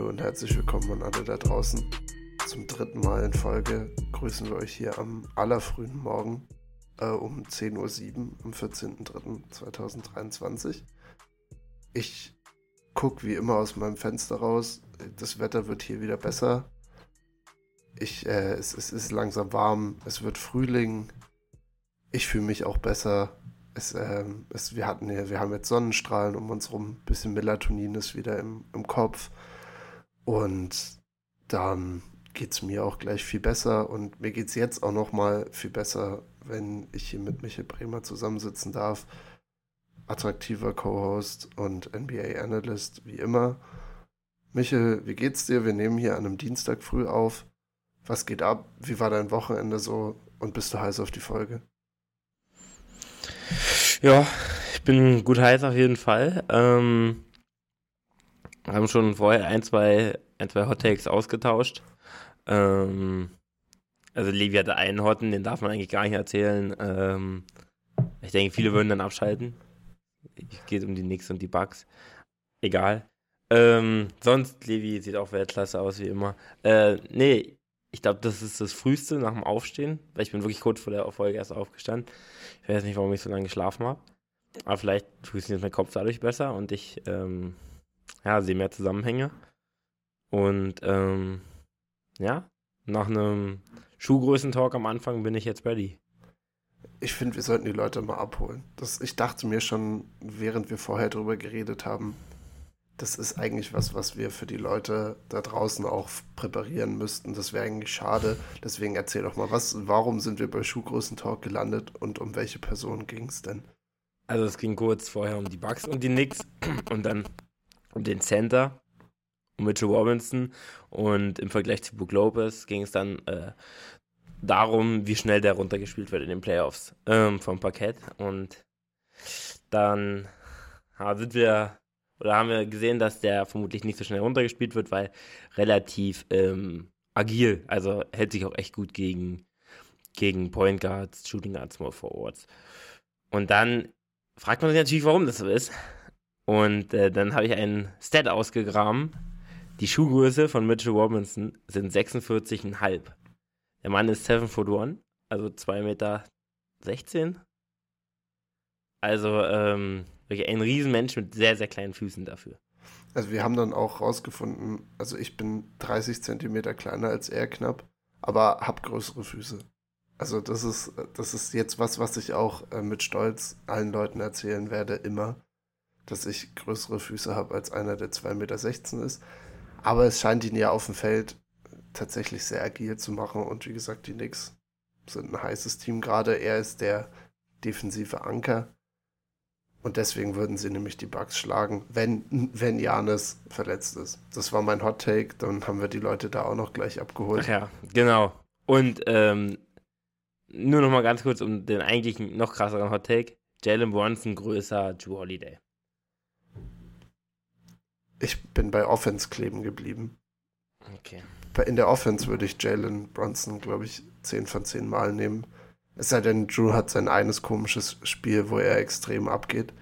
Hallo und herzlich willkommen an alle da draußen. Zum dritten Mal in Folge grüßen wir euch hier am allerfrühen Morgen äh, um 10.07 Uhr am 14.03.2023. Ich gucke wie immer aus meinem Fenster raus. Das Wetter wird hier wieder besser. Ich, äh, es, es ist langsam warm. Es wird Frühling. Ich fühle mich auch besser. Es, äh, es, wir, hatten, wir haben jetzt Sonnenstrahlen um uns rum. Ein bisschen Melatonin ist wieder im, im Kopf. Und dann geht es mir auch gleich viel besser. Und mir geht es jetzt auch noch mal viel besser, wenn ich hier mit Michael Bremer zusammensitzen darf. Attraktiver Co-Host und NBA-Analyst, wie immer. Michael, wie geht's dir? Wir nehmen hier an einem Dienstag früh auf. Was geht ab? Wie war dein Wochenende so? Und bist du heiß auf die Folge? Ja, ich bin gut heiß auf jeden Fall. Ähm, haben schon vorher ein, zwei, ein, zwei Hot Takes ausgetauscht. Ähm, also Levi hatte einen Hotten, den darf man eigentlich gar nicht erzählen. Ähm, ich denke, viele würden dann abschalten. Es geht um die Knicks und die Bugs. Egal. Ähm, sonst, Levi sieht auch Weltklasse aus, wie immer. Äh, nee, ich glaube, das ist das Frühste nach dem Aufstehen, weil ich bin wirklich kurz vor der Folge erst aufgestanden. Ich weiß nicht, warum ich so lange geschlafen habe. Aber vielleicht funktioniert mein Kopf dadurch besser und ich ähm, ja, sehe mehr Zusammenhänge. Und ähm, ja, nach einem Schuhgrößentalk am Anfang bin ich jetzt ready. Ich finde, wir sollten die Leute mal abholen. Das, ich dachte mir schon, während wir vorher drüber geredet haben, das ist eigentlich was, was wir für die Leute da draußen auch präparieren müssten. Das wäre eigentlich schade. Deswegen erzähl doch mal, was, warum sind wir bei Schuhgrößentalk gelandet und um welche Person ging es denn? Also es ging kurz vorher um die Bugs und die Knicks und dann um den Center, um Mitchell Robinson und im Vergleich zu Brook Lopez ging es dann äh, darum, wie schnell der runtergespielt wird in den Playoffs ähm, vom Parkett und dann ja, sind wir oder haben wir gesehen, dass der vermutlich nicht so schnell runtergespielt wird, weil relativ ähm, agil, also hält sich auch echt gut gegen, gegen Point Guards, Shooting Guards, Small Forwards. Und dann fragt man sich natürlich, warum das so ist. Und äh, dann habe ich einen Stat ausgegraben. Die Schuhgröße von Mitchell Robinson sind 46,5. Der Mann ist 7 foot 1, also 2,16 Meter. Also, ähm, Wirklich ein Riesenmensch mit sehr, sehr kleinen Füßen dafür. Also wir haben dann auch rausgefunden, also ich bin 30 Zentimeter kleiner als er knapp, aber habe größere Füße. Also das ist, das ist jetzt was, was ich auch äh, mit Stolz allen Leuten erzählen werde, immer, dass ich größere Füße habe als einer, der 2,16 Meter ist. Aber es scheint ihn ja auf dem Feld tatsächlich sehr agil zu machen und wie gesagt, die Knicks sind ein heißes Team gerade. Er ist der defensive Anker und deswegen würden sie nämlich die Bugs schlagen, wenn, wenn Janis verletzt ist. Das war mein Hot Take, dann haben wir die Leute da auch noch gleich abgeholt. Ach ja, genau. Und ähm, nur noch mal ganz kurz um den eigentlichen noch krasseren Hot Take. Jalen Bronson größer Drew Holiday. Ich bin bei Offense kleben geblieben. Okay. In der Offense würde ich Jalen Bronson, glaube ich, 10 von 10 Mal nehmen. Es sei denn, Drew hat sein eines komisches Spiel, wo er extrem abgeht.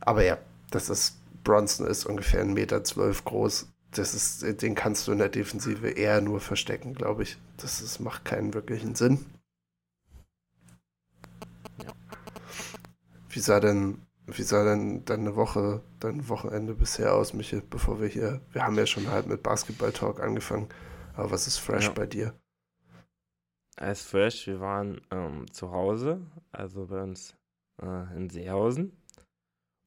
Aber ja, das ist, Bronson ist ungefähr 1,12 Meter zwölf groß. Das ist, den kannst du in der Defensive eher nur verstecken, glaube ich. Das ist, macht keinen wirklichen Sinn. Wie sah denn, wie sah denn deine Woche, dein Wochenende bisher aus, Michael, bevor wir hier, wir haben ja schon halt mit Basketball-Talk angefangen, aber was ist fresh ja. bei dir? als fresh. Wir waren ähm, zu Hause, also bei uns äh, in Seehausen.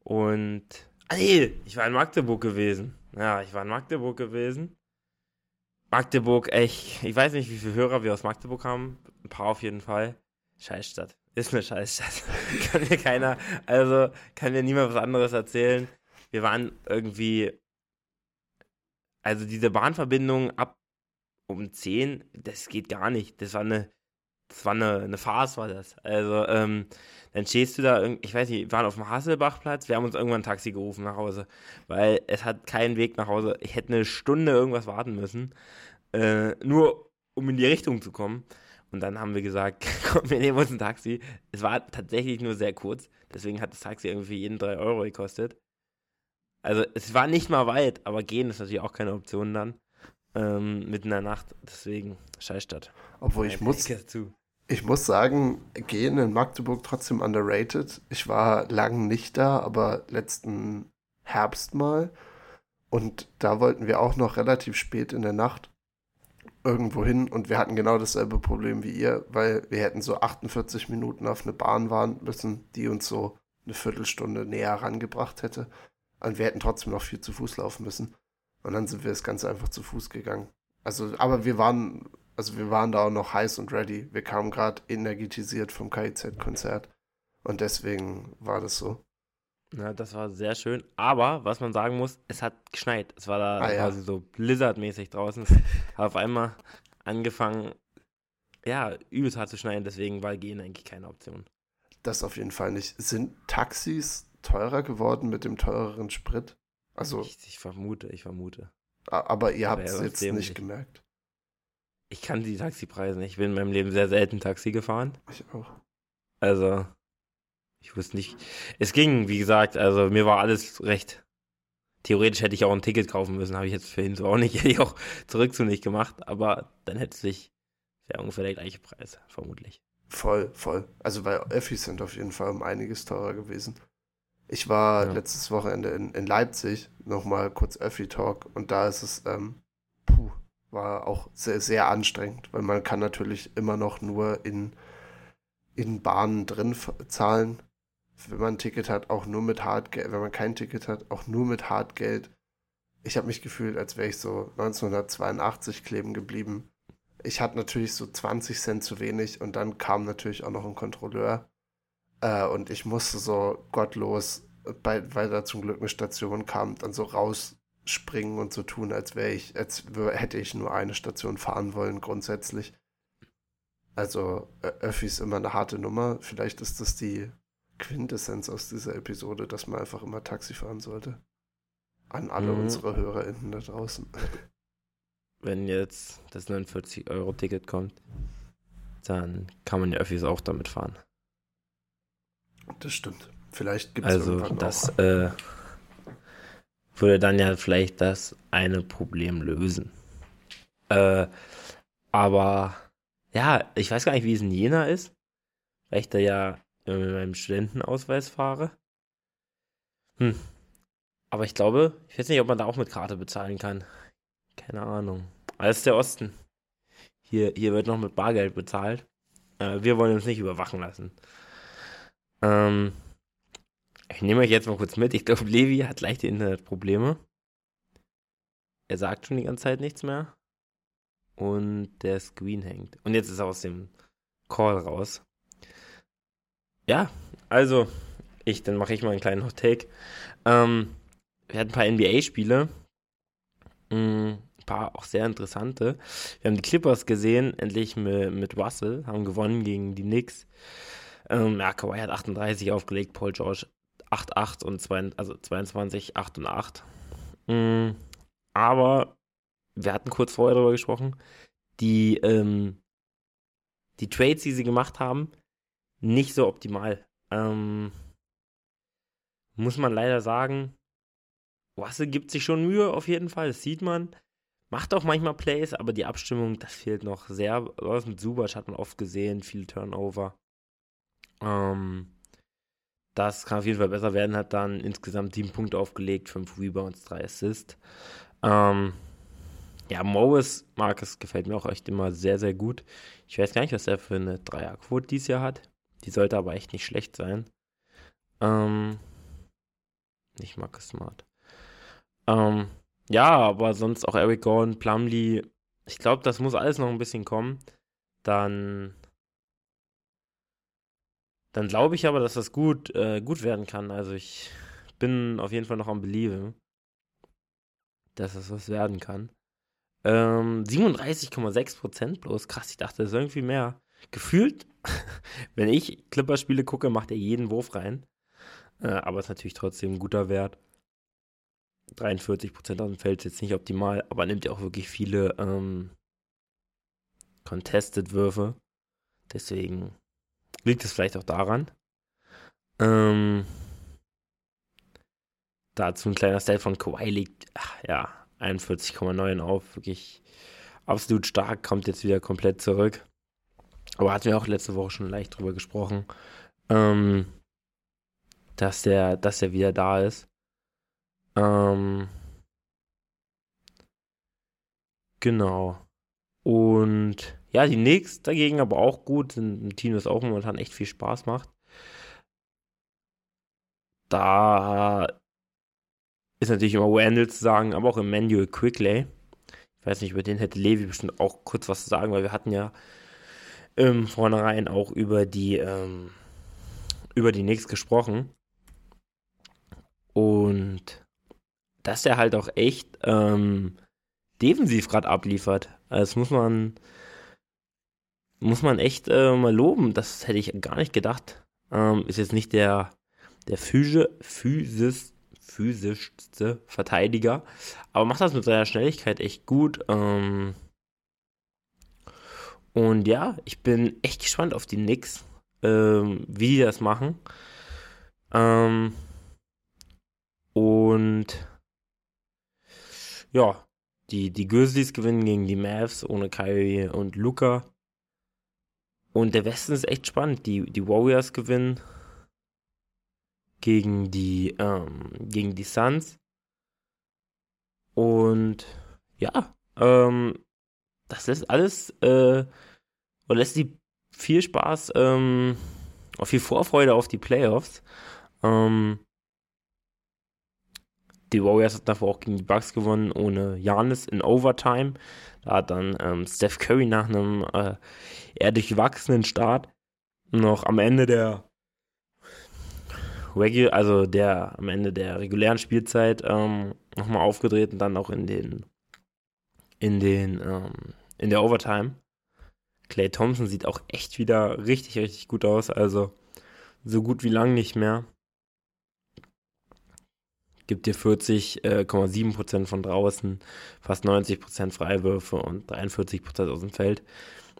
Und. Ah, nee, ich war in Magdeburg gewesen. Ja, ich war in Magdeburg gewesen. Magdeburg, echt, ich weiß nicht, wie viele Hörer wir aus Magdeburg haben. Ein paar auf jeden Fall. Scheißstadt. Ist eine Scheißstadt. kann mir keiner, also kann mir niemand was anderes erzählen. Wir waren irgendwie, also diese Bahnverbindung ab um 10, das geht gar nicht. Das war eine, das war eine, eine Farce, war das. Also, ähm, dann stehst du da, ich weiß nicht, wir waren auf dem Hasselbachplatz, wir haben uns irgendwann ein Taxi gerufen nach Hause, weil es hat keinen Weg nach Hause. Ich hätte eine Stunde irgendwas warten müssen, äh, nur um in die Richtung zu kommen. Und dann haben wir gesagt, komm, wir nehmen uns ein Taxi. Es war tatsächlich nur sehr kurz, deswegen hat das Taxi irgendwie jeden 3 Euro gekostet. Also es war nicht mal weit, aber gehen ist natürlich auch keine Option dann. Ähm, mitten in der Nacht, deswegen Scheißstadt. Obwohl ich muss, ich muss sagen, gehen in Magdeburg trotzdem underrated. Ich war lang nicht da, aber letzten Herbst mal. Und da wollten wir auch noch relativ spät in der Nacht irgendwo hin und wir hatten genau dasselbe Problem wie ihr, weil wir hätten so 48 Minuten auf eine Bahn warten müssen, die uns so eine Viertelstunde näher rangebracht hätte. Und wir hätten trotzdem noch viel zu Fuß laufen müssen. Und dann sind wir das Ganze einfach zu Fuß gegangen. Also, aber wir waren, also wir waren da auch noch heiß und ready. Wir kamen gerade energetisiert vom KIZ-Konzert. Und deswegen war das so. Ja, das war sehr schön. Aber, was man sagen muss, es hat geschneit. Es war da ah, quasi ja. so blizzardmäßig draußen. Es hat auf einmal angefangen, ja, übelst hart zu schneien. Deswegen war Gehen eigentlich keine Option. Das auf jeden Fall nicht. Sind Taxis teurer geworden mit dem teureren Sprit? Also. Ich, ich vermute, ich vermute. Aber ihr habt es jetzt nicht, nicht gemerkt. Ich kann die Taxipreise nicht. Ich bin in meinem Leben sehr selten Taxi gefahren. Ich auch. Also, ich wusste nicht. Es ging, wie gesagt, also mir war alles recht. Theoretisch hätte ich auch ein Ticket kaufen müssen, habe ich jetzt für ihn so auch nicht, hätte ich auch zurück zu nicht gemacht, aber dann hätte es sich, wäre ungefähr der gleiche Preis, vermutlich. Voll, voll. Also bei Öffis sind auf jeden Fall um einiges teurer gewesen. Ich war ja. letztes Wochenende in, in Leipzig, nochmal kurz Öffi-Talk, und da ist es, ähm, puh, war auch sehr, sehr anstrengend, weil man kann natürlich immer noch nur in, in Bahnen drin zahlen. Wenn man ein Ticket hat, auch nur mit Hartgeld, wenn man kein Ticket hat, auch nur mit Hartgeld. Ich habe mich gefühlt, als wäre ich so 1982 kleben geblieben. Ich hatte natürlich so 20 Cent zu wenig und dann kam natürlich auch noch ein Kontrolleur äh, und ich musste so gottlos, bei, weil da zum Glück eine Station kam, dann so rausspringen und so tun, als wäre ich, als hätte ich nur eine Station fahren wollen, grundsätzlich. Also, Öffi ist immer eine harte Nummer. Vielleicht ist das die Quintessenz aus dieser Episode, dass man einfach immer Taxi fahren sollte. An alle mhm. unsere HörerInnen da draußen. Wenn jetzt das 49-Euro-Ticket kommt, dann kann man ja Öffis auch damit fahren. Das stimmt. Vielleicht gibt es Also das äh, würde dann ja vielleicht das eine Problem lösen. Äh, aber ja, ich weiß gar nicht, wie es in Jena ist, weil ich da ja mit meinem Studentenausweis fahre. Hm. Aber ich glaube, ich weiß nicht, ob man da auch mit Karte bezahlen kann. Keine Ahnung. Alles der Osten. Hier, hier wird noch mit Bargeld bezahlt. Äh, wir wollen uns nicht überwachen lassen. Ähm, ich nehme euch jetzt mal kurz mit. Ich glaube, Levi hat leichte Internetprobleme. Er sagt schon die ganze Zeit nichts mehr. Und der Screen hängt. Und jetzt ist er aus dem Call raus. Ja, also, ich, dann mache ich mal einen kleinen Hot Take. Ähm, wir hatten ein paar NBA-Spiele. Mm, ein paar auch sehr interessante. Wir haben die Clippers gesehen, endlich mit, mit Russell, haben gewonnen gegen die Knicks. Ähm, ja, Kawhi hat 38 aufgelegt, Paul George 8-8 und zwei, also 22, 8 und 8. Mhm. Aber wir hatten kurz vorher darüber gesprochen, die, ähm, die Trades, die sie gemacht haben, nicht so optimal. Ähm, muss man leider sagen, Wasse gibt sich schon Mühe auf jeden Fall, das sieht man. Macht auch manchmal Plays, aber die Abstimmung, das fehlt noch sehr. Was mit Subac hat man oft gesehen, viel Turnover. Ähm, das kann auf jeden Fall besser werden, hat dann insgesamt sieben Punkte aufgelegt, fünf Rebounds, drei Assists. Ähm, ja, Morris, Marcus gefällt mir auch echt immer sehr, sehr gut. Ich weiß gar nicht, was er für eine Dreierquote dieses Jahr hat. Die sollte aber echt nicht schlecht sein. Ähm, nicht Marcus Smart. Ähm, ja, aber sonst auch Eric Gordon, Plumlee. Ich glaube, das muss alles noch ein bisschen kommen. Dann dann glaube ich aber, dass das gut, äh, gut werden kann. Also ich bin auf jeden Fall noch am Belieben, dass das was werden kann. Ähm, 37,6% bloß. Krass, ich dachte, das ist irgendwie mehr. Gefühlt, wenn ich Clipperspiele gucke, macht er jeden Wurf rein. Äh, aber ist natürlich trotzdem ein guter Wert. 43% aus dem Feld ist jetzt nicht optimal, aber nimmt ja auch wirklich viele ähm, Contested-Würfe. Deswegen Liegt es vielleicht auch daran? Ähm, dazu ein kleiner Style von Kawhi liegt, ach, ja, 41,9 auf, wirklich absolut stark, kommt jetzt wieder komplett zurück. Aber hatten wir auch letzte Woche schon leicht drüber gesprochen, ähm, dass der, dass der wieder da ist. Ähm, genau. Und ja, die Knicks dagegen aber auch gut, sind ein Team, das auch momentan echt viel Spaß macht. Da ist natürlich immer Wendell zu sagen, aber auch Emmanuel Quickley. Ich weiß nicht, über den hätte Levi bestimmt auch kurz was zu sagen, weil wir hatten ja im Vornherein auch über die ähm, über die Knicks gesprochen. Und dass er halt auch echt ähm, defensiv gerade abliefert. Also das muss man muss man echt äh, mal loben. Das hätte ich gar nicht gedacht. Ähm, ist jetzt nicht der der Physi Physis physischste Verteidiger, aber macht das mit seiner Schnelligkeit echt gut. Ähm, und ja, ich bin echt gespannt auf die Knicks, ähm, wie die das machen. Ähm, und ja, die, die Grizzlies gewinnen gegen die Mavs ohne Kyrie und Luca. Und der Westen ist echt spannend. Die, die Warriors gewinnen gegen die, ähm, gegen die Suns. Und ja, ähm, das lässt alles, äh, oder lässt die viel Spaß, ähm, auch viel Vorfreude auf die Playoffs. Ähm, die Warriors hatten davor auch gegen die Bucks gewonnen, ohne Janis in Overtime. Da hat dann ähm, Steph Curry nach einem äh, eher durchwachsenen Start noch am Ende der Regular, also der am Ende der regulären Spielzeit ähm, nochmal aufgedreht und dann auch in den in den ähm, in der Overtime. Clay Thompson sieht auch echt wieder richtig, richtig gut aus. Also so gut wie lang nicht mehr. Gibt dir 40,7% äh, von draußen, fast 90% Freiwürfe und 43% aus dem Feld.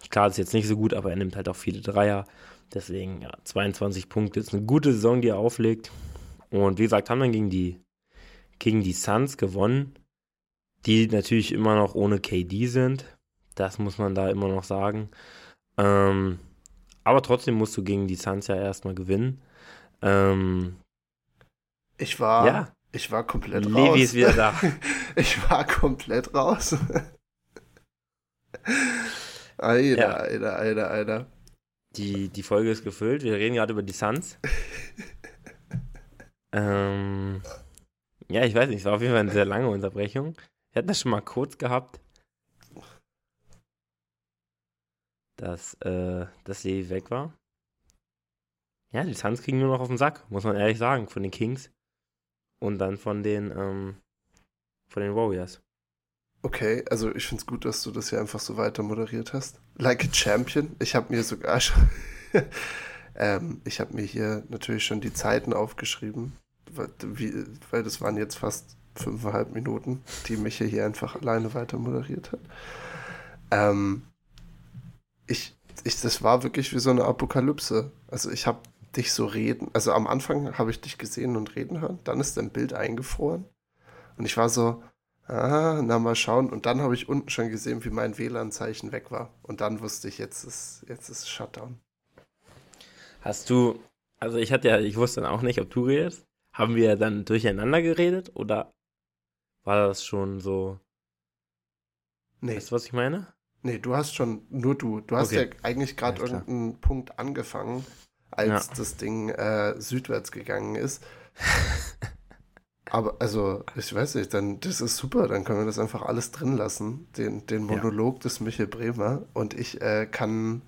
Klar, ist jetzt nicht so gut, aber er nimmt halt auch viele Dreier. Deswegen, ja, 22 Punkte ist eine gute Saison, die er auflegt. Und wie gesagt, haben dann gegen die, gegen die Suns gewonnen, die natürlich immer noch ohne KD sind. Das muss man da immer noch sagen. Ähm, aber trotzdem musst du gegen die Suns ja erstmal gewinnen. Ähm, ich war, ja. ich war komplett Levi raus. Levi ist wieder da. ich war komplett raus. Alter, ja. Alter, Alter, Alter. Die, die Folge ist gefüllt. Wir reden gerade über die Suns. ähm, ja, ich weiß nicht, es war auf jeden Fall eine sehr lange Unterbrechung. Wir hatten das schon mal kurz gehabt. Dass, äh, dass Levi weg war. Ja, die Suns kriegen nur noch auf den Sack, muss man ehrlich sagen, von den Kings. Und dann von den, ähm, von den Warriors. Okay, also ich finde es gut, dass du das hier einfach so weiter moderiert hast. Like a Champion. Ich habe mir sogar schon. ähm, ich habe mir hier natürlich schon die Zeiten aufgeschrieben, weil, weil das waren jetzt fast fünfeinhalb Minuten, die Micha hier einfach alleine weiter moderiert hat. Ähm, ich, ich, das war wirklich wie so eine Apokalypse. Also ich habe dich so reden, also am Anfang habe ich dich gesehen und reden hören, dann ist dein Bild eingefroren und ich war so, ah, na mal schauen. Und dann habe ich unten schon gesehen, wie mein WLAN-Zeichen weg war. Und dann wusste ich, jetzt ist, jetzt ist Shutdown. Hast du, also ich hatte ja, ich wusste dann auch nicht, ob du redest. Haben wir dann durcheinander geredet oder war das schon so? Nee. Weißt du, was ich meine? Nee, du hast schon, nur du. Du hast okay. ja eigentlich gerade irgendeinen Punkt angefangen, als ja. das Ding äh, südwärts gegangen ist. Aber also, ich weiß nicht, dann das ist super, dann können wir das einfach alles drin lassen, den, den Monolog ja. des Michael Bremer. Und ich äh, kann.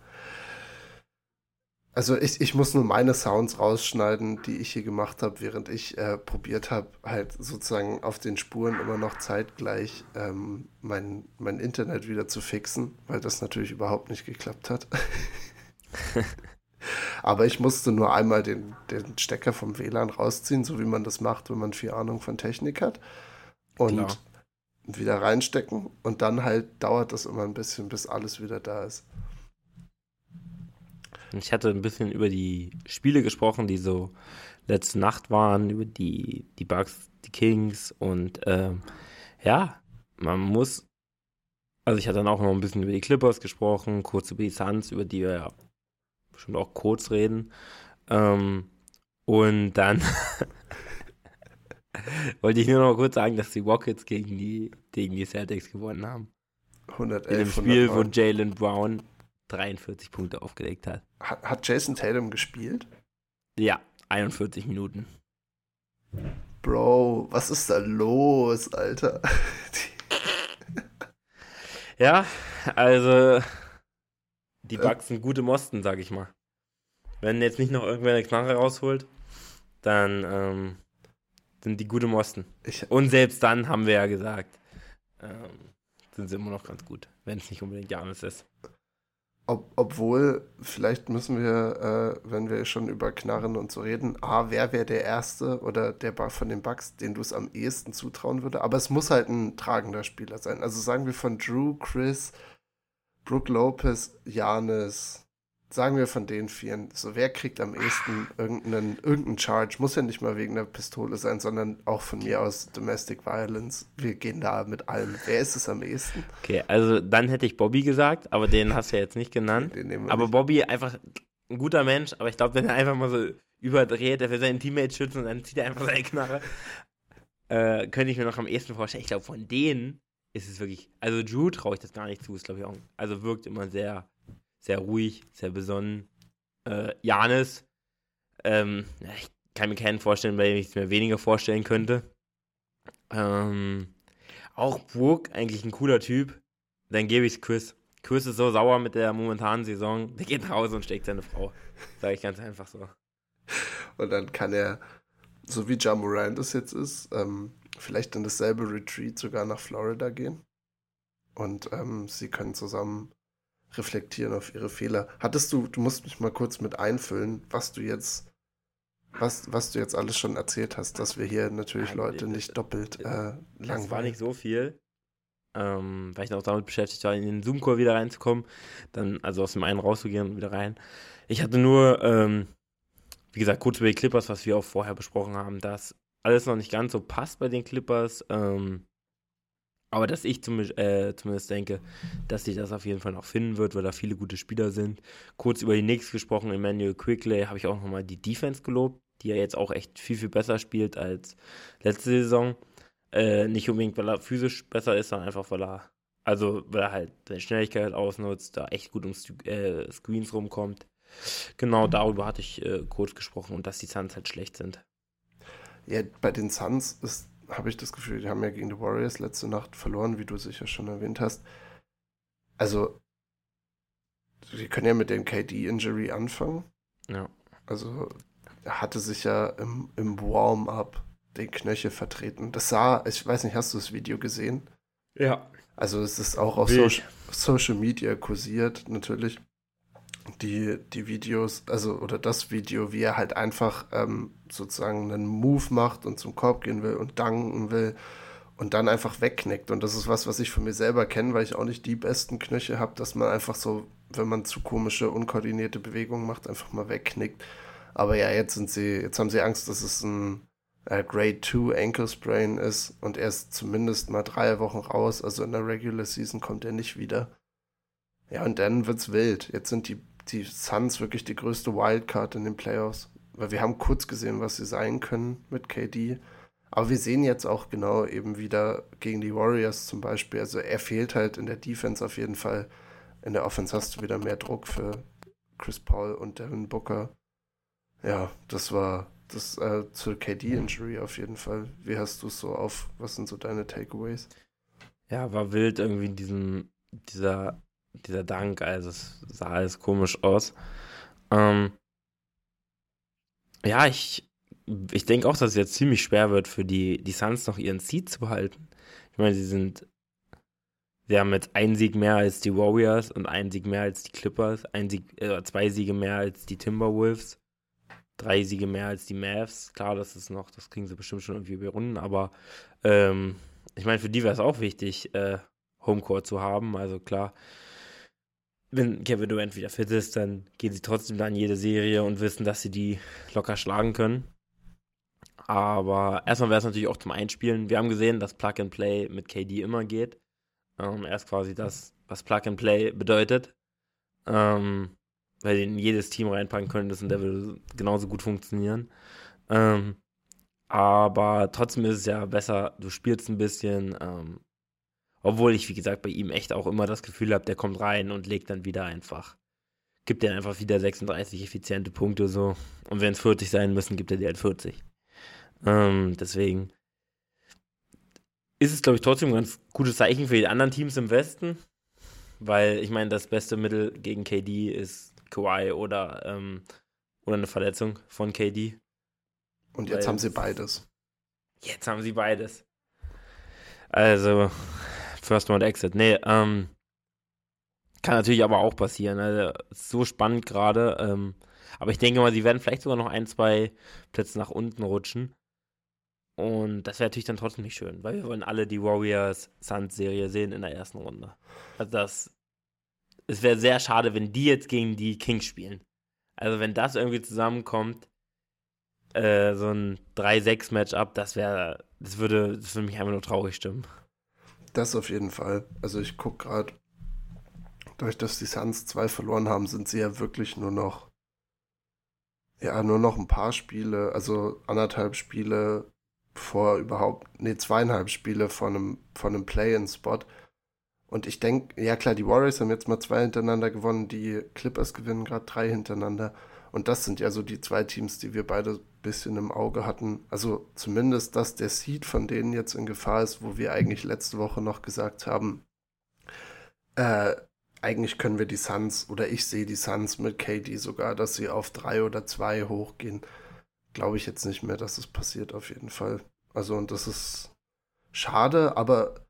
Also ich, ich muss nur meine Sounds rausschneiden, die ich hier gemacht habe, während ich äh, probiert habe, halt sozusagen auf den Spuren immer noch zeitgleich ähm, mein, mein Internet wieder zu fixen, weil das natürlich überhaupt nicht geklappt hat. Aber ich musste nur einmal den, den Stecker vom WLAN rausziehen, so wie man das macht, wenn man viel Ahnung von Technik hat. Und Klar. wieder reinstecken. Und dann halt dauert das immer ein bisschen, bis alles wieder da ist. Ich hatte ein bisschen über die Spiele gesprochen, die so letzte Nacht waren, über die, die Bugs die Kings und ähm, ja, man muss, also ich hatte dann auch noch ein bisschen über die Clippers gesprochen, kurz über die Suns, über die wir ja bestimmt auch kurz reden. Ähm, und dann wollte ich nur noch kurz sagen, dass die Rockets gegen die, gegen die Celtics gewonnen haben. 111, In dem Spiel, 109. wo Jalen Brown 43 Punkte aufgelegt hat. Hat, hat Jason Tatum gespielt? Ja, 41 Minuten. Bro, was ist da los, Alter? Ja, also die Bugs sind gute Mosten, sag ich mal. Wenn jetzt nicht noch irgendwer eine Knarre rausholt, dann ähm, sind die gute Mosten. Ich, Und selbst dann haben wir ja gesagt, ähm, sind sie immer noch ganz gut, wenn es nicht unbedingt Janis ist. Ob, obwohl, vielleicht müssen wir, äh, wenn wir schon über Knarren und so reden, A, wer wäre der Erste oder der von den Bugs, den du es am ehesten zutrauen würde? Aber es muss halt ein tragender Spieler sein. Also sagen wir von Drew, Chris, Brook Lopez, Janis, sagen wir von den vieren, so wer kriegt am ehesten irgendeinen, irgendeinen Charge? Muss ja nicht mal wegen der Pistole sein, sondern auch von mir aus Domestic Violence. Wir gehen da mit allem. Wer ist es am ehesten? Okay, also dann hätte ich Bobby gesagt, aber den hast du ja jetzt nicht genannt. Aber nicht. Bobby einfach ein guter Mensch, aber ich glaube, wenn er einfach mal so überdreht, der will seinen Teammates schützen und dann zieht er einfach seine Knarre, äh, könnte ich mir noch am ehesten vorstellen. Ich glaube, von denen ist es wirklich, also Drew traue ich das gar nicht zu, ist glaube ich auch, also wirkt immer sehr, sehr ruhig, sehr besonnen. Äh, Janis, ähm, ich kann mir keinen vorstellen, bei dem ich es mir weniger vorstellen könnte. Ähm, auch Brooke, eigentlich ein cooler Typ. Dann gebe ich es Chris. Chris ist so sauer mit der momentanen Saison. Der geht nach Hause und steckt seine Frau. Sage ich ganz einfach so. Und dann kann er, so wie Ja Morant es jetzt ist, ähm, vielleicht in dasselbe Retreat sogar nach Florida gehen. Und ähm, sie können zusammen reflektieren auf ihre Fehler. Hattest du, du musst mich mal kurz mit einfüllen, was du jetzt, was, was du jetzt alles schon erzählt hast, dass wir hier natürlich Leute das- nicht doppelt äh, Das war langweilen. nicht so viel. Ähm, weil ich auch damit beschäftigt war, in den Zoom-Call wieder reinzukommen. Dann, also aus dem einen rauszugehen und wieder rein. Ich hatte nur, ähm, wie gesagt, kurz über die Clippers, was wir auch vorher besprochen haben, dass alles noch nicht ganz so passt bei den Clippers. Ähm, aber dass ich zum, äh, zumindest denke, dass sich das auf jeden Fall noch finden wird, weil da viele gute Spieler sind. Kurz über die Knicks gesprochen, Emmanuel Quigley, habe ich auch nochmal die Defense gelobt, die ja jetzt auch echt viel, viel besser spielt als letzte Saison. Äh, nicht unbedingt, weil er physisch besser ist, sondern einfach, weil er, also, weil er halt seine Schnelligkeit ausnutzt, da echt gut um äh, Screens rumkommt. Genau darüber hatte ich äh, kurz gesprochen und dass die Suns halt schlecht sind. Ja, bei den Suns ist, habe ich das Gefühl, die haben ja gegen die Warriors letzte Nacht verloren, wie du sicher schon erwähnt hast. Also, wir können ja mit dem KD-Injury anfangen. Ja. Also, er hatte sich ja im, im Warm-up den Knöchel vertreten. Das sah, ich weiß nicht, hast du das Video gesehen? Ja. Also, es ist auch auf. Social, Social Media kursiert, natürlich. Die, die Videos, also, oder das Video, wie er halt einfach ähm, sozusagen einen Move macht und zum Korb gehen will und danken will und dann einfach wegknickt. Und das ist was, was ich von mir selber kenne, weil ich auch nicht die besten Knöchel habe, dass man einfach so, wenn man zu komische, unkoordinierte Bewegungen macht, einfach mal wegknickt. Aber ja, jetzt sind sie, jetzt haben sie Angst, dass es ein äh, Grade 2 Ankle Sprain ist und er ist zumindest mal drei Wochen raus. Also in der Regular Season kommt er nicht wieder. Ja, und dann wird's wild. Jetzt sind die, die Suns wirklich die größte Wildcard in den Playoffs. Weil wir haben kurz gesehen, was sie sein können mit KD. Aber wir sehen jetzt auch genau eben wieder gegen die Warriors zum Beispiel. Also er fehlt halt in der Defense auf jeden Fall. In der Offense hast du wieder mehr Druck für Chris Paul und Devin Booker. Ja, das war das äh, zur KD-Injury auf jeden Fall. Wie hast du es so auf? Was sind so deine Takeaways? Ja, war wild irgendwie in diesem, dieser, dieser Dank, also es sah alles komisch aus. Ähm, ja, ich, ich denke auch, dass es jetzt ziemlich schwer wird für die, die Suns noch ihren Seed zu behalten. Ich meine, sie sind, sie haben jetzt einen Sieg mehr als die Warriors und einen Sieg mehr als die Clippers, ein Sieg, äh, zwei Siege mehr als die Timberwolves, drei Siege mehr als die Mavs. Klar, das ist noch, das kriegen sie bestimmt schon irgendwie überrunden, aber ähm, ich meine, für die wäre es auch wichtig, äh, Homecourt zu haben. Also klar, wenn Kevin Durant wieder fit ist, dann gehen sie trotzdem da in jede Serie und wissen, dass sie die locker schlagen können. Aber erstmal wäre es natürlich auch zum Einspielen. Wir haben gesehen, dass Plug and Play mit KD immer geht. Ähm, er ist quasi das, was Plug and Play bedeutet. Ähm, weil sie in jedes Team reinpacken können, das und der würde genauso gut funktionieren. Ähm, aber trotzdem ist es ja besser, du spielst ein bisschen. Ähm, obwohl ich, wie gesagt, bei ihm echt auch immer das Gefühl habe, der kommt rein und legt dann wieder einfach. Gibt er einfach wieder 36 effiziente Punkte so. Und wenn es 40 sein müssen, gibt er dir halt 40. Ähm, deswegen ist es, glaube ich, trotzdem ein ganz gutes Zeichen für die anderen Teams im Westen. Weil ich meine, das beste Mittel gegen KD ist Kawhi oder, ähm, oder eine Verletzung von KD. Und jetzt Weil haben sie beides. Jetzt haben sie beides. Also, First Round Exit. Nee, ähm, kann natürlich aber auch passieren. Also, so spannend gerade. Ähm, aber ich denke mal, sie werden vielleicht sogar noch ein, zwei Plätze nach unten rutschen. Und das wäre natürlich dann trotzdem nicht schön, weil wir wollen alle die Warriors-Suns-Serie sehen in der ersten Runde. Also das, es wäre sehr schade, wenn die jetzt gegen die Kings spielen. Also wenn das irgendwie zusammenkommt, äh, so ein 3-6-Matchup, das wäre, das würde, das würde mich einfach nur traurig stimmen. Das auf jeden Fall. Also ich gucke gerade, durch dass die Suns zwei verloren haben, sind sie ja wirklich nur noch, ja, nur noch ein paar Spiele, also anderthalb Spiele vor überhaupt, nee, zweieinhalb Spiele von einem, von einem Play-in-Spot. Und ich denke, ja klar, die Warriors haben jetzt mal zwei hintereinander gewonnen, die Clippers gewinnen gerade drei hintereinander. Und das sind ja so die zwei Teams, die wir beide bisschen im Auge hatten. Also zumindest, dass der Seed von denen jetzt in Gefahr ist, wo wir eigentlich letzte Woche noch gesagt haben, äh, eigentlich können wir die Suns oder ich sehe die Suns mit KD sogar, dass sie auf drei oder zwei hochgehen glaube ich jetzt nicht mehr, dass es passiert, auf jeden Fall. Also, und das ist schade, aber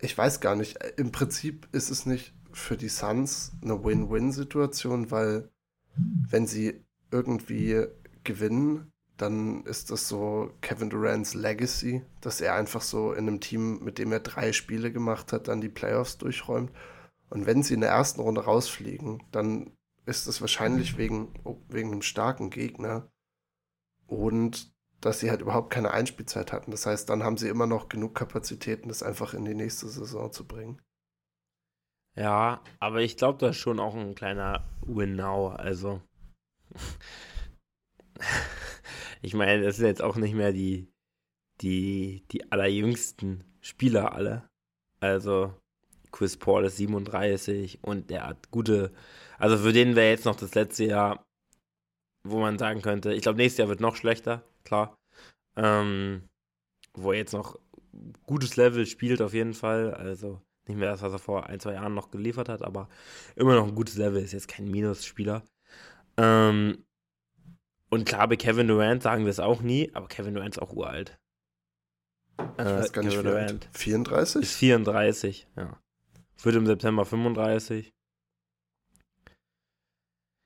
ich weiß gar nicht. Im Prinzip ist es nicht für die Suns eine Win-Win-Situation, weil wenn sie irgendwie gewinnen, dann ist das so Kevin Durants Legacy, dass er einfach so in einem Team, mit dem er drei Spiele gemacht hat, dann die Playoffs durchräumt. Und wenn sie in der ersten Runde rausfliegen, dann ist es wahrscheinlich wegen, wegen einem starken Gegner und dass sie halt überhaupt keine Einspielzeit hatten. Das heißt, dann haben sie immer noch genug Kapazitäten, das einfach in die nächste Saison zu bringen. Ja, aber ich glaube, das ist schon auch ein kleiner Win now. Also, ich meine, das ist jetzt auch nicht mehr die, die, die allerjüngsten Spieler alle. Also, Chris Paul ist 37 und der hat gute, also für den wäre jetzt noch das letzte Jahr wo man sagen könnte, ich glaube, nächstes Jahr wird noch schlechter, klar. Ähm, wo er jetzt noch gutes Level spielt, auf jeden Fall. Also nicht mehr das, was er vor ein, zwei Jahren noch geliefert hat, aber immer noch ein gutes Level, ist jetzt kein Minusspieler. Ähm, und klar, bei Kevin Durant sagen wir es auch nie, aber Kevin Durant ist auch uralt. Ich äh, weiß gar nicht, Kevin Durant 34? Ist 34, ja. Wird im September 35.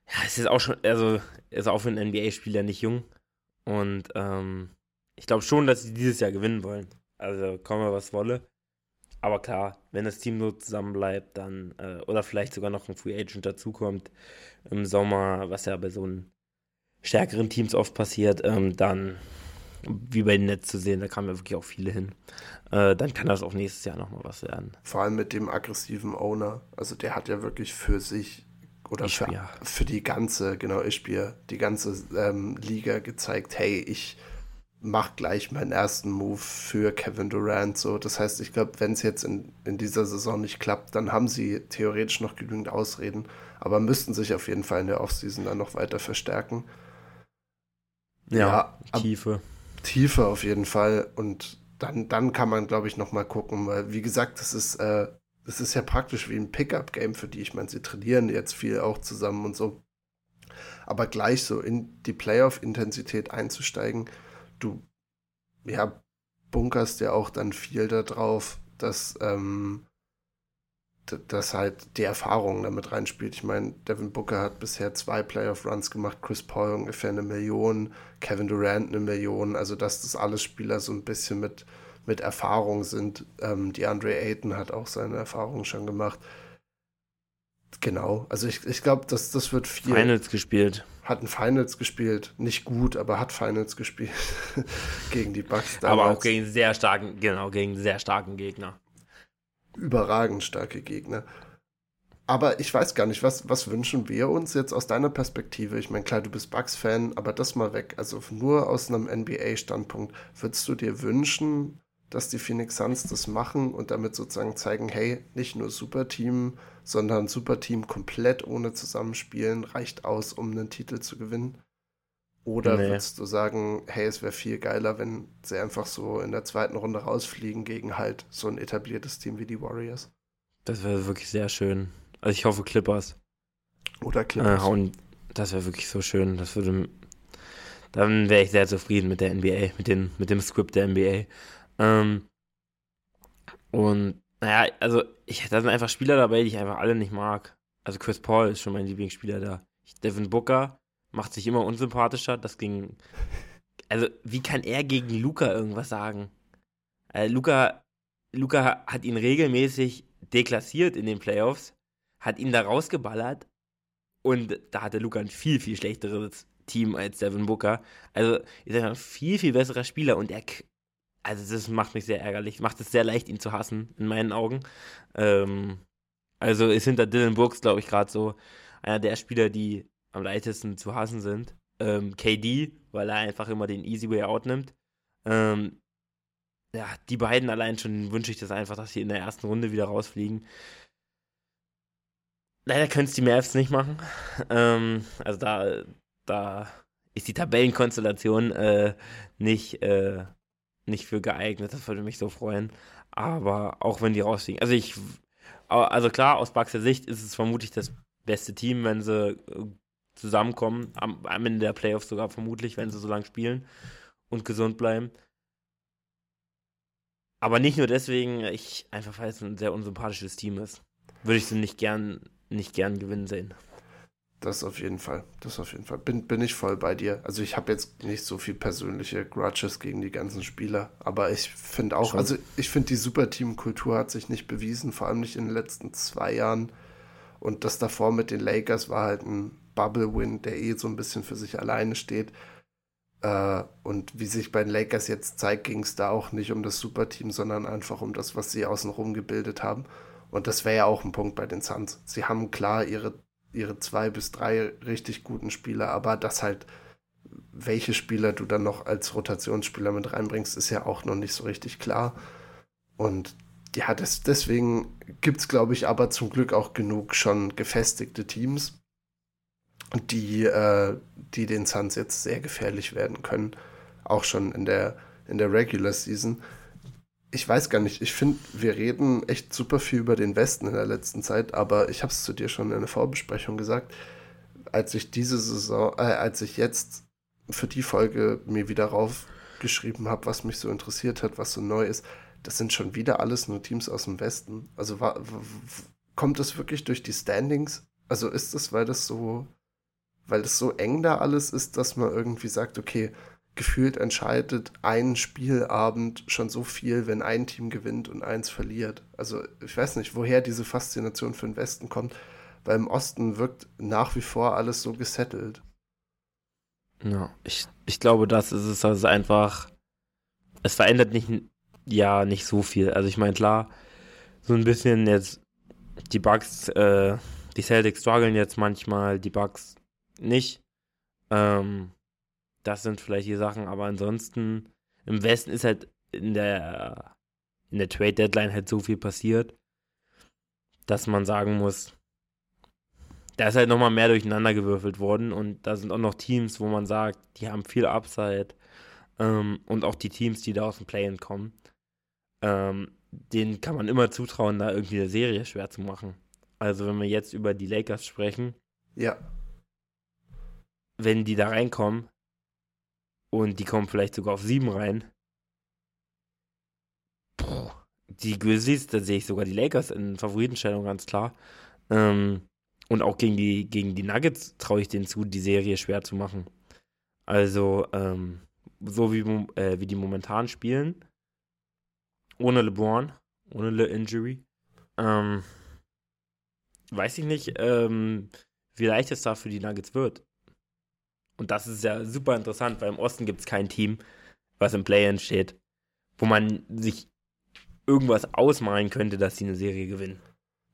Ja, es ist auch schon, also ist auch für einen NBA-Spieler nicht jung. Und ähm, ich glaube schon, dass sie dieses Jahr gewinnen wollen. Also komme was wolle. Aber klar, wenn das Team so zusammenbleibt, dann, äh, oder vielleicht sogar noch ein Free Agent dazukommt im Sommer, was ja bei so einen stärkeren Teams oft passiert, ähm, dann, wie bei den Netz zu sehen, da kamen ja wirklich auch viele hin, äh, dann kann das auch nächstes Jahr nochmal was werden. Vor allem mit dem aggressiven Owner. Also der hat ja wirklich für sich oder für, für, die ganze, genau, Ischbier, die ganze ähm, Liga gezeigt, hey, ich mach gleich meinen ersten Move für Kevin Durant. So, das heißt, ich glaube, wenn es jetzt in, in dieser Saison nicht klappt, dann haben sie theoretisch noch genügend Ausreden, aber müssten sich auf jeden Fall in der Offseason dann noch weiter verstärken. Ja, ja Tiefe. Tiefe auf jeden Fall. Und dann, dann kann man, glaube ich, noch mal gucken, weil, wie gesagt, das ist äh, das ist ja praktisch wie ein Pickup-Game für die. Ich meine, sie trainieren jetzt viel auch zusammen und so. Aber gleich so in die Playoff-Intensität einzusteigen, du, ja, bunkerst ja auch dann viel darauf, dass, ähm, dass halt die Erfahrung damit reinspielt. Ich meine, Devin Booker hat bisher zwei Playoff-Runs gemacht, Chris Paul ungefähr eine Million, Kevin Durant eine Million. Also, dass das alles Spieler so ein bisschen mit mit Erfahrung sind. Ähm, die Andre Ayton hat auch seine Erfahrungen schon gemacht. Genau, also ich, ich glaube, das, das wird viel. Finals gespielt. Hat ein Finals gespielt, nicht gut, aber hat Finals gespielt gegen die Bucks. Damals. Aber auch gegen sehr starken, genau, gegen sehr starken Gegner. Überragend starke Gegner. Aber ich weiß gar nicht, was, was wünschen wir uns jetzt aus deiner Perspektive? Ich meine, klar, du bist Bucks-Fan, aber das mal weg. Also nur aus einem NBA-Standpunkt. Würdest du dir wünschen, dass die Phoenix Suns das machen und damit sozusagen zeigen, hey, nicht nur Superteam, sondern Superteam komplett ohne Zusammenspielen reicht aus, um einen Titel zu gewinnen? Oder nee. würdest du sagen, hey, es wäre viel geiler, wenn sie einfach so in der zweiten Runde rausfliegen gegen halt so ein etabliertes Team wie die Warriors? Das wäre wirklich sehr schön. Also ich hoffe Clippers. Oder Clippers. Äh, und das wäre wirklich so schön. Das würde. Dann wäre ich sehr zufrieden mit der NBA, mit, den, mit dem Script der NBA. Ähm, und naja, also ich, da sind einfach Spieler dabei, die ich einfach alle nicht mag. Also Chris Paul ist schon mein Lieblingsspieler da. Devin Booker macht sich immer unsympathischer. Das ging. Also, wie kann er gegen Luca irgendwas sagen? Äh, Luca, Luca hat ihn regelmäßig deklassiert in den Playoffs, hat ihn da rausgeballert und da hatte Luca ein viel, viel schlechteres Team als Devin Booker. Also, ist er ein viel, viel besserer Spieler und er also das macht mich sehr ärgerlich, macht es sehr leicht, ihn zu hassen, in meinen Augen. Ähm, also ist hinter Dylan Brooks, glaube ich, gerade so einer der Spieler, die am leichtesten zu hassen sind. Ähm, KD, weil er einfach immer den Easy Way Out nimmt. Ähm, ja, die beiden allein schon wünsche ich das einfach, dass sie in der ersten Runde wieder rausfliegen. Leider können es die Mavs nicht machen. Ähm, also da, da ist die Tabellenkonstellation äh, nicht, äh, nicht für geeignet. Das würde mich so freuen. Aber auch wenn die rausfliegen. Also ich, also klar, aus Bucks Sicht ist es vermutlich das beste Team, wenn sie äh, zusammenkommen. Am, am Ende der Playoffs sogar vermutlich, wenn sie so lange spielen und gesund bleiben. Aber nicht nur deswegen, ich einfach weil es ein sehr unsympathisches Team ist. Würde ich sie nicht gern, nicht gern gewinnen sehen. Das auf jeden Fall. Das auf jeden Fall. Bin, bin ich voll bei dir. Also ich habe jetzt nicht so viel persönliche Grudges gegen die ganzen Spieler, aber ich finde auch, Schon. also ich finde die Superteam-Kultur hat sich nicht bewiesen, vor allem nicht in den letzten zwei Jahren. Und das davor mit den Lakers war halt ein Bubble-Win, der eh so ein bisschen für sich alleine steht. Äh, und wie sich bei den Lakers jetzt zeigt, ging es da auch nicht um das Superteam, sondern einfach um das, was sie außenrum gebildet haben. Und das wäre ja auch ein Punkt bei den Suns. Sie haben klar ihre ihre zwei bis drei richtig guten Spieler, aber das halt, welche Spieler du dann noch als Rotationsspieler mit reinbringst, ist ja auch noch nicht so richtig klar. Und ja, das, deswegen gibt es, glaube ich, aber zum Glück auch genug schon gefestigte Teams, die, äh, die den Suns jetzt sehr gefährlich werden können. Auch schon in der, in der Regular Season ich weiß gar nicht, ich finde, wir reden echt super viel über den Westen in der letzten Zeit, aber ich habe es zu dir schon in der Vorbesprechung gesagt, als ich diese Saison, äh, als ich jetzt für die Folge mir wieder raufgeschrieben habe, was mich so interessiert hat, was so neu ist, das sind schon wieder alles nur Teams aus dem Westen. Also war, kommt das wirklich durch die Standings? Also ist das, weil das so, weil das so eng da alles ist, dass man irgendwie sagt, okay, gefühlt entscheidet ein Spielabend schon so viel, wenn ein Team gewinnt und eins verliert. Also ich weiß nicht, woher diese Faszination für den Westen kommt, weil im Osten wirkt nach wie vor alles so gesettelt. Ja, ich, ich glaube, das ist es also einfach, es verändert nicht, ja, nicht so viel. Also ich meine, klar, so ein bisschen jetzt die Bugs, äh, die Celtics strugglen jetzt manchmal, die Bugs nicht. Ähm, das sind vielleicht die Sachen, aber ansonsten im Westen ist halt in der, in der Trade Deadline halt so viel passiert, dass man sagen muss, da ist halt nochmal mehr durcheinander gewürfelt worden und da sind auch noch Teams, wo man sagt, die haben viel Upside ähm, und auch die Teams, die da aus dem Play-In kommen, ähm, denen kann man immer zutrauen, da irgendwie eine Serie schwer zu machen. Also wenn wir jetzt über die Lakers sprechen, ja. Wenn die da reinkommen, und die kommen vielleicht sogar auf sieben rein. Puh, die Grizzlies, da sehe ich sogar die Lakers in Favoritenstellung ganz klar. Ähm, und auch gegen die, gegen die Nuggets traue ich denen zu, die Serie schwer zu machen. Also, ähm, so wie, äh, wie die momentan spielen, ohne LeBron, ohne Le Injury, ähm, weiß ich nicht, ähm, wie leicht es da für die Nuggets wird. Und das ist ja super interessant, weil im Osten gibt es kein Team, was im Play-In steht, wo man sich irgendwas ausmalen könnte, dass sie eine Serie gewinnen.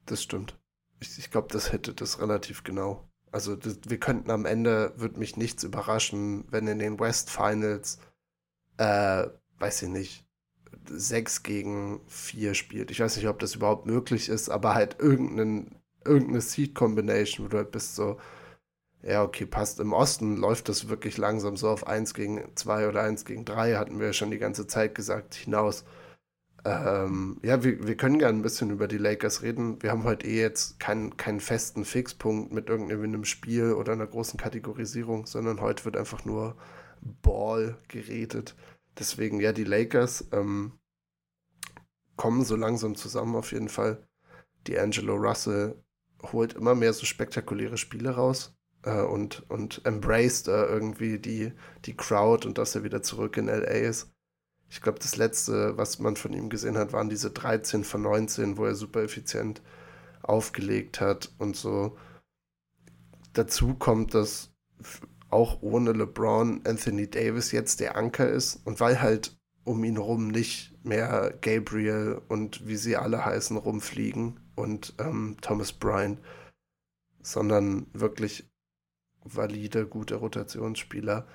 Das stimmt. Ich, ich glaube, das hätte das relativ genau. Also das, wir könnten am Ende, würde mich nichts überraschen, wenn in den West Finals, äh, weiß ich nicht, 6 gegen 4 spielt. Ich weiß nicht, ob das überhaupt möglich ist, aber halt irgendeinen, irgendeine Seed-Combination, wo du halt bist so, ja, okay, passt. Im Osten läuft das wirklich langsam so auf 1 gegen 2 oder 1 gegen 3, hatten wir ja schon die ganze Zeit gesagt, hinaus. Ähm, ja, wir, wir können gerne ein bisschen über die Lakers reden. Wir haben heute eh jetzt keinen, keinen festen Fixpunkt mit irgendeinem Spiel oder einer großen Kategorisierung, sondern heute wird einfach nur Ball geredet. Deswegen, ja, die Lakers ähm, kommen so langsam zusammen auf jeden Fall. Die Angelo Russell holt immer mehr so spektakuläre Spiele raus äh, und, und embraced äh, irgendwie die, die Crowd und dass er wieder zurück in LA ist. Ich glaube, das letzte, was man von ihm gesehen hat, waren diese 13 von 19, wo er super effizient aufgelegt hat und so. Dazu kommt, dass auch ohne LeBron Anthony Davis jetzt der Anker ist und weil halt um ihn herum nicht mehr Gabriel und wie sie alle heißen rumfliegen und ähm, Thomas Bryant, sondern wirklich valide, gute Rotationsspieler.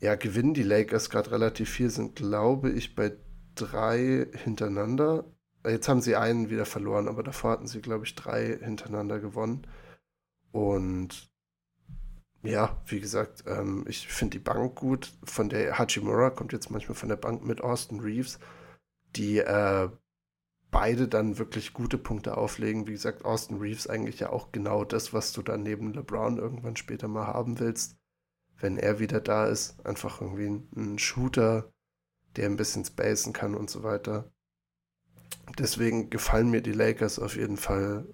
Ja, gewinnen die Lakers gerade relativ viel, sind glaube ich bei drei hintereinander. Jetzt haben sie einen wieder verloren, aber davor hatten sie glaube ich drei hintereinander gewonnen. Und ja, wie gesagt, ähm, ich finde die Bank gut. Von der Hachimura kommt jetzt manchmal von der Bank mit Austin Reeves, die äh, beide dann wirklich gute Punkte auflegen. Wie gesagt, Austin Reeves eigentlich ja auch genau das, was du dann neben LeBron irgendwann später mal haben willst. Wenn er wieder da ist, einfach irgendwie ein, ein Shooter, der ein bisschen spacen kann und so weiter. Deswegen gefallen mir die Lakers auf jeden Fall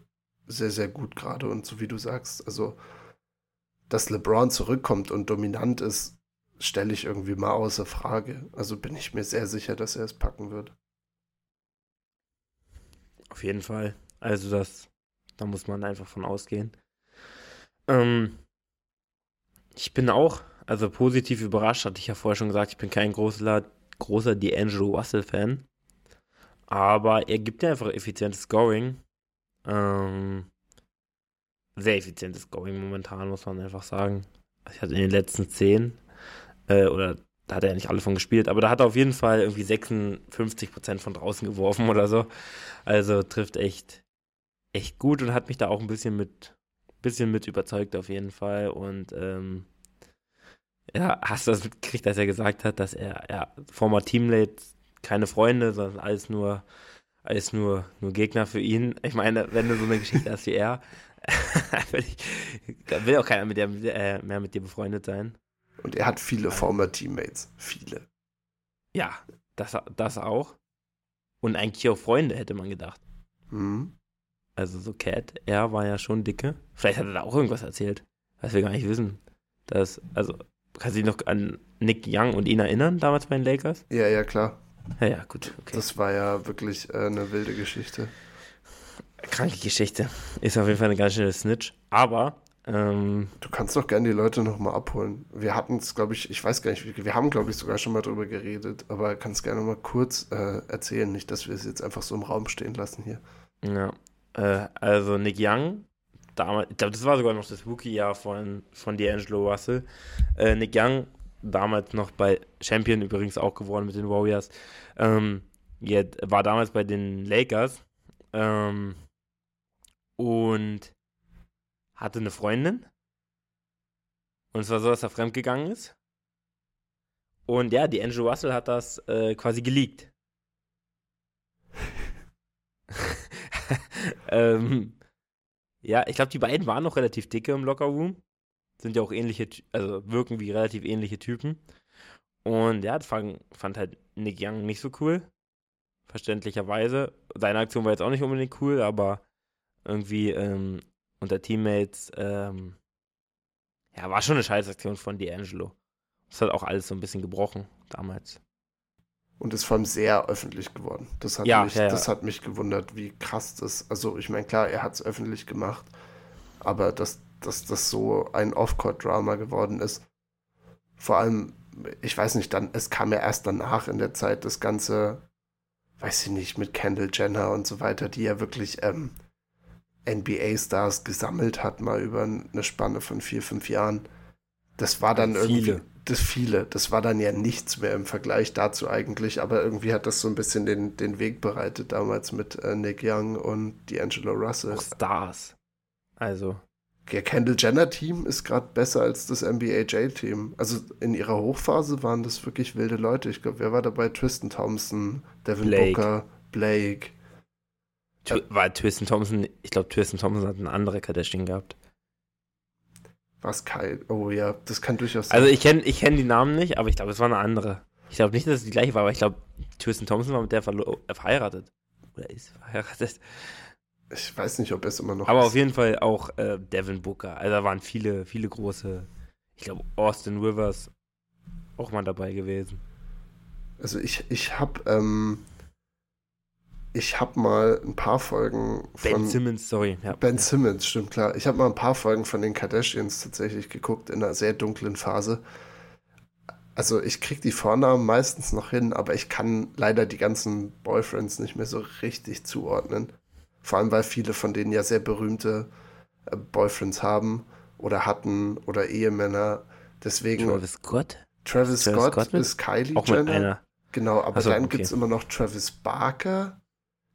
sehr, sehr gut gerade. Und so wie du sagst, also dass LeBron zurückkommt und dominant ist, stelle ich irgendwie mal außer Frage. Also bin ich mir sehr sicher, dass er es packen wird. Auf jeden Fall. Also das, da muss man einfach von ausgehen. Ähm, ich bin auch, also positiv überrascht, hatte ich ja vorher schon gesagt, ich bin kein großer, großer D'Angelo Russell-Fan. Aber er gibt ja einfach effizientes Scoring. Ähm, sehr effizientes Scoring momentan, muss man einfach sagen. Ich hatte in den letzten zehn, äh, oder da hat er ja nicht alle von gespielt, aber da hat er auf jeden Fall irgendwie 56% von draußen geworfen oder so. Also trifft echt, echt gut und hat mich da auch ein bisschen mit, bisschen mit überzeugt auf jeden Fall. Und ähm, ja, hast du das mitgekriegt, dass er gesagt hat, dass er, ja, former Teammate, keine Freunde, sondern alles nur, alles nur, nur Gegner für ihn. Ich meine, wenn du so eine Geschichte hast wie er, da will auch keiner mit der, äh, mehr mit dir befreundet sein. Und er hat viele former Teammates. Viele. Ja, das, das auch. Und eigentlich auch Freunde, hätte man gedacht. Mhm. Also so Cat, er war ja schon dicke. Vielleicht hat er da auch irgendwas erzählt, was wir gar nicht wissen. Das, also, kannst du dich noch an Nick Young und ihn erinnern, damals bei den Lakers? Ja, ja, klar. Ja, ja, gut. Okay. Das war ja wirklich äh, eine wilde Geschichte. Kranke Geschichte. Ist auf jeden Fall eine ganz schöne Snitch. Aber. Ähm, du kannst doch gerne die Leute nochmal abholen. Wir hatten es, glaube ich, ich weiß gar nicht, wir haben, glaube ich, sogar schon mal drüber geredet, aber kannst gerne mal kurz äh, erzählen, nicht, dass wir es jetzt einfach so im Raum stehen lassen hier. Ja. Äh, also Nick Young, damals, ich glaube, das war sogar noch das Rookie-Jahr von, von D'Angelo Russell. Äh, Nick Young, damals noch bei Champion übrigens auch geworden mit den Warriors, ähm, war damals bei den Lakers. Ähm, und hatte eine Freundin. Und es war so, dass er fremdgegangen ist. Und ja, die Andrew Russell hat das äh, quasi geleakt. ähm, ja, ich glaube, die beiden waren noch relativ dicke im Lockerroom. Sind ja auch ähnliche, also wirken wie relativ ähnliche Typen. Und ja, das fand, fand halt Nick Young nicht so cool. Verständlicherweise. Seine Aktion war jetzt auch nicht unbedingt cool, aber irgendwie ähm, unter Teammates, ähm, ja, war schon eine Scheißaktion von D'Angelo. Das hat auch alles so ein bisschen gebrochen damals. und ist vor allem sehr öffentlich geworden. Das hat, Ja, mich, ja, ja. Das hat mich gewundert, wie krass das. Also, ich meine, klar, er hat es öffentlich gemacht, aber dass, dass das so ein Off-Court-Drama geworden ist. Vor allem, ich weiß nicht, dann, es kam ja erst danach in der Zeit das Ganze, weiß ich nicht, mit Kendall Jenner und so weiter, die ja wirklich ähm, NBA-Stars gesammelt hat, mal über eine Spanne von vier, fünf Jahren. Das war dann irgendwie. Viele. Das viele. Das war dann ja nichts mehr im Vergleich dazu eigentlich, aber irgendwie hat das so ein bisschen den, den Weg bereitet damals mit äh, Nick Young und D'Angelo Russell. Auch Stars. Also, Der Kendall Jenner Team ist gerade besser als das NBA J Team. Also in ihrer Hochphase waren das wirklich wilde Leute. Ich glaube, wer war dabei? Tristan Thompson, Devin Blake. Booker, Blake. Tw- war Tristan Thompson, ich glaube, Tristan Thompson hat eine andere Kardashian gehabt. Was Kyle? Oh ja, das kann durchaus sein. Also ich kenne ich kenn die Namen nicht, aber ich glaube, es war eine andere. Ich glaube nicht, dass es die gleiche war, aber ich glaube, Tristan Thompson war mit der äh, verheiratet. Oder ist verheiratet. ich weiß nicht, ob er es immer noch Aber ist. auf jeden Fall auch äh, Devin Booker. Also da waren viele, viele große. Ich glaube, Austin Rivers auch mal dabei gewesen. Also ich, ich habe ähm, ich habe mal ein paar Folgen Ben von Simmons, sorry. Ja. Ben Simmons, stimmt klar. Ich habe mal ein paar Folgen von den Kardashians tatsächlich geguckt in einer sehr dunklen Phase. Also ich krieg die Vornamen meistens noch hin, aber ich kann leider die ganzen Boyfriends nicht mehr so richtig zuordnen. Vor allem, weil viele von denen ja sehr berühmte äh, Boyfriends haben oder hatten oder Ehemänner. Deswegen Travis Scott? Travis, Travis Scott, Scott mit- ist Kylie Auch mit Jenner. einer. Genau, aber Ach so, dann okay. gibt es immer noch Travis Barker.